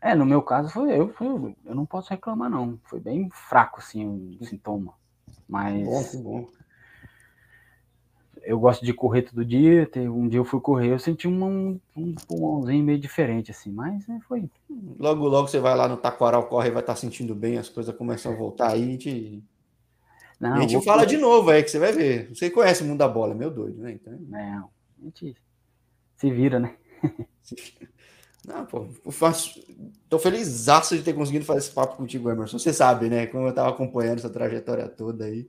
É, no meu caso foi eu, foi eu, eu não posso reclamar, não. Foi bem fraco, assim, o sintoma. Mas. Bom, que bom eu gosto de correr todo dia. Teve um dia eu fui correr, eu senti um, um pulmãozinho meio diferente, assim, mas né, foi. Logo, logo você vai lá no Taquaral, corre e vai estar tá sentindo bem, as coisas começam a voltar aí, a gente. Não, a gente fala de novo aí, que você vai ver. Você conhece o mundo da bola, é meu doido, né? Então... Não, a gente se vira, né? Não, pô, eu faço... tô feliz de ter conseguido fazer esse papo contigo, Emerson. Você sabe, né? Como eu tava acompanhando essa trajetória toda aí.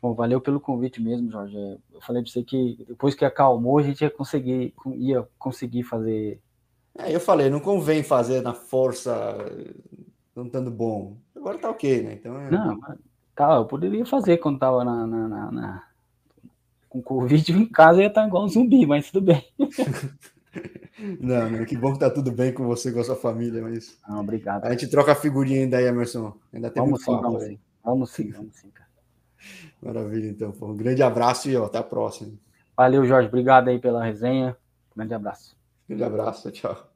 Bom, valeu pelo convite mesmo, Jorge. Eu falei para você que depois que acalmou, a gente ia conseguir, ia conseguir fazer. É, eu falei, não convém fazer na força, não estando bom. Agora tá ok, né? Então é... Não, tá, eu poderia fazer quando tava na, na, na, na... com Covid em casa, ia estar tá igual um zumbi, mas tudo bem. Não, não, que bom que tá tudo bem com você, com a sua família, mas. Não, obrigado. A gente troca a figurinha ainda aí, Emerson. Ainda tem vamos sim, papo, vamos sim. Vamos sim, vamos sim, cara. Maravilha, então. Um grande abraço e ó, até a próxima. Valeu, Jorge. Obrigado aí pela resenha. Grande abraço. Grande abraço. Tchau.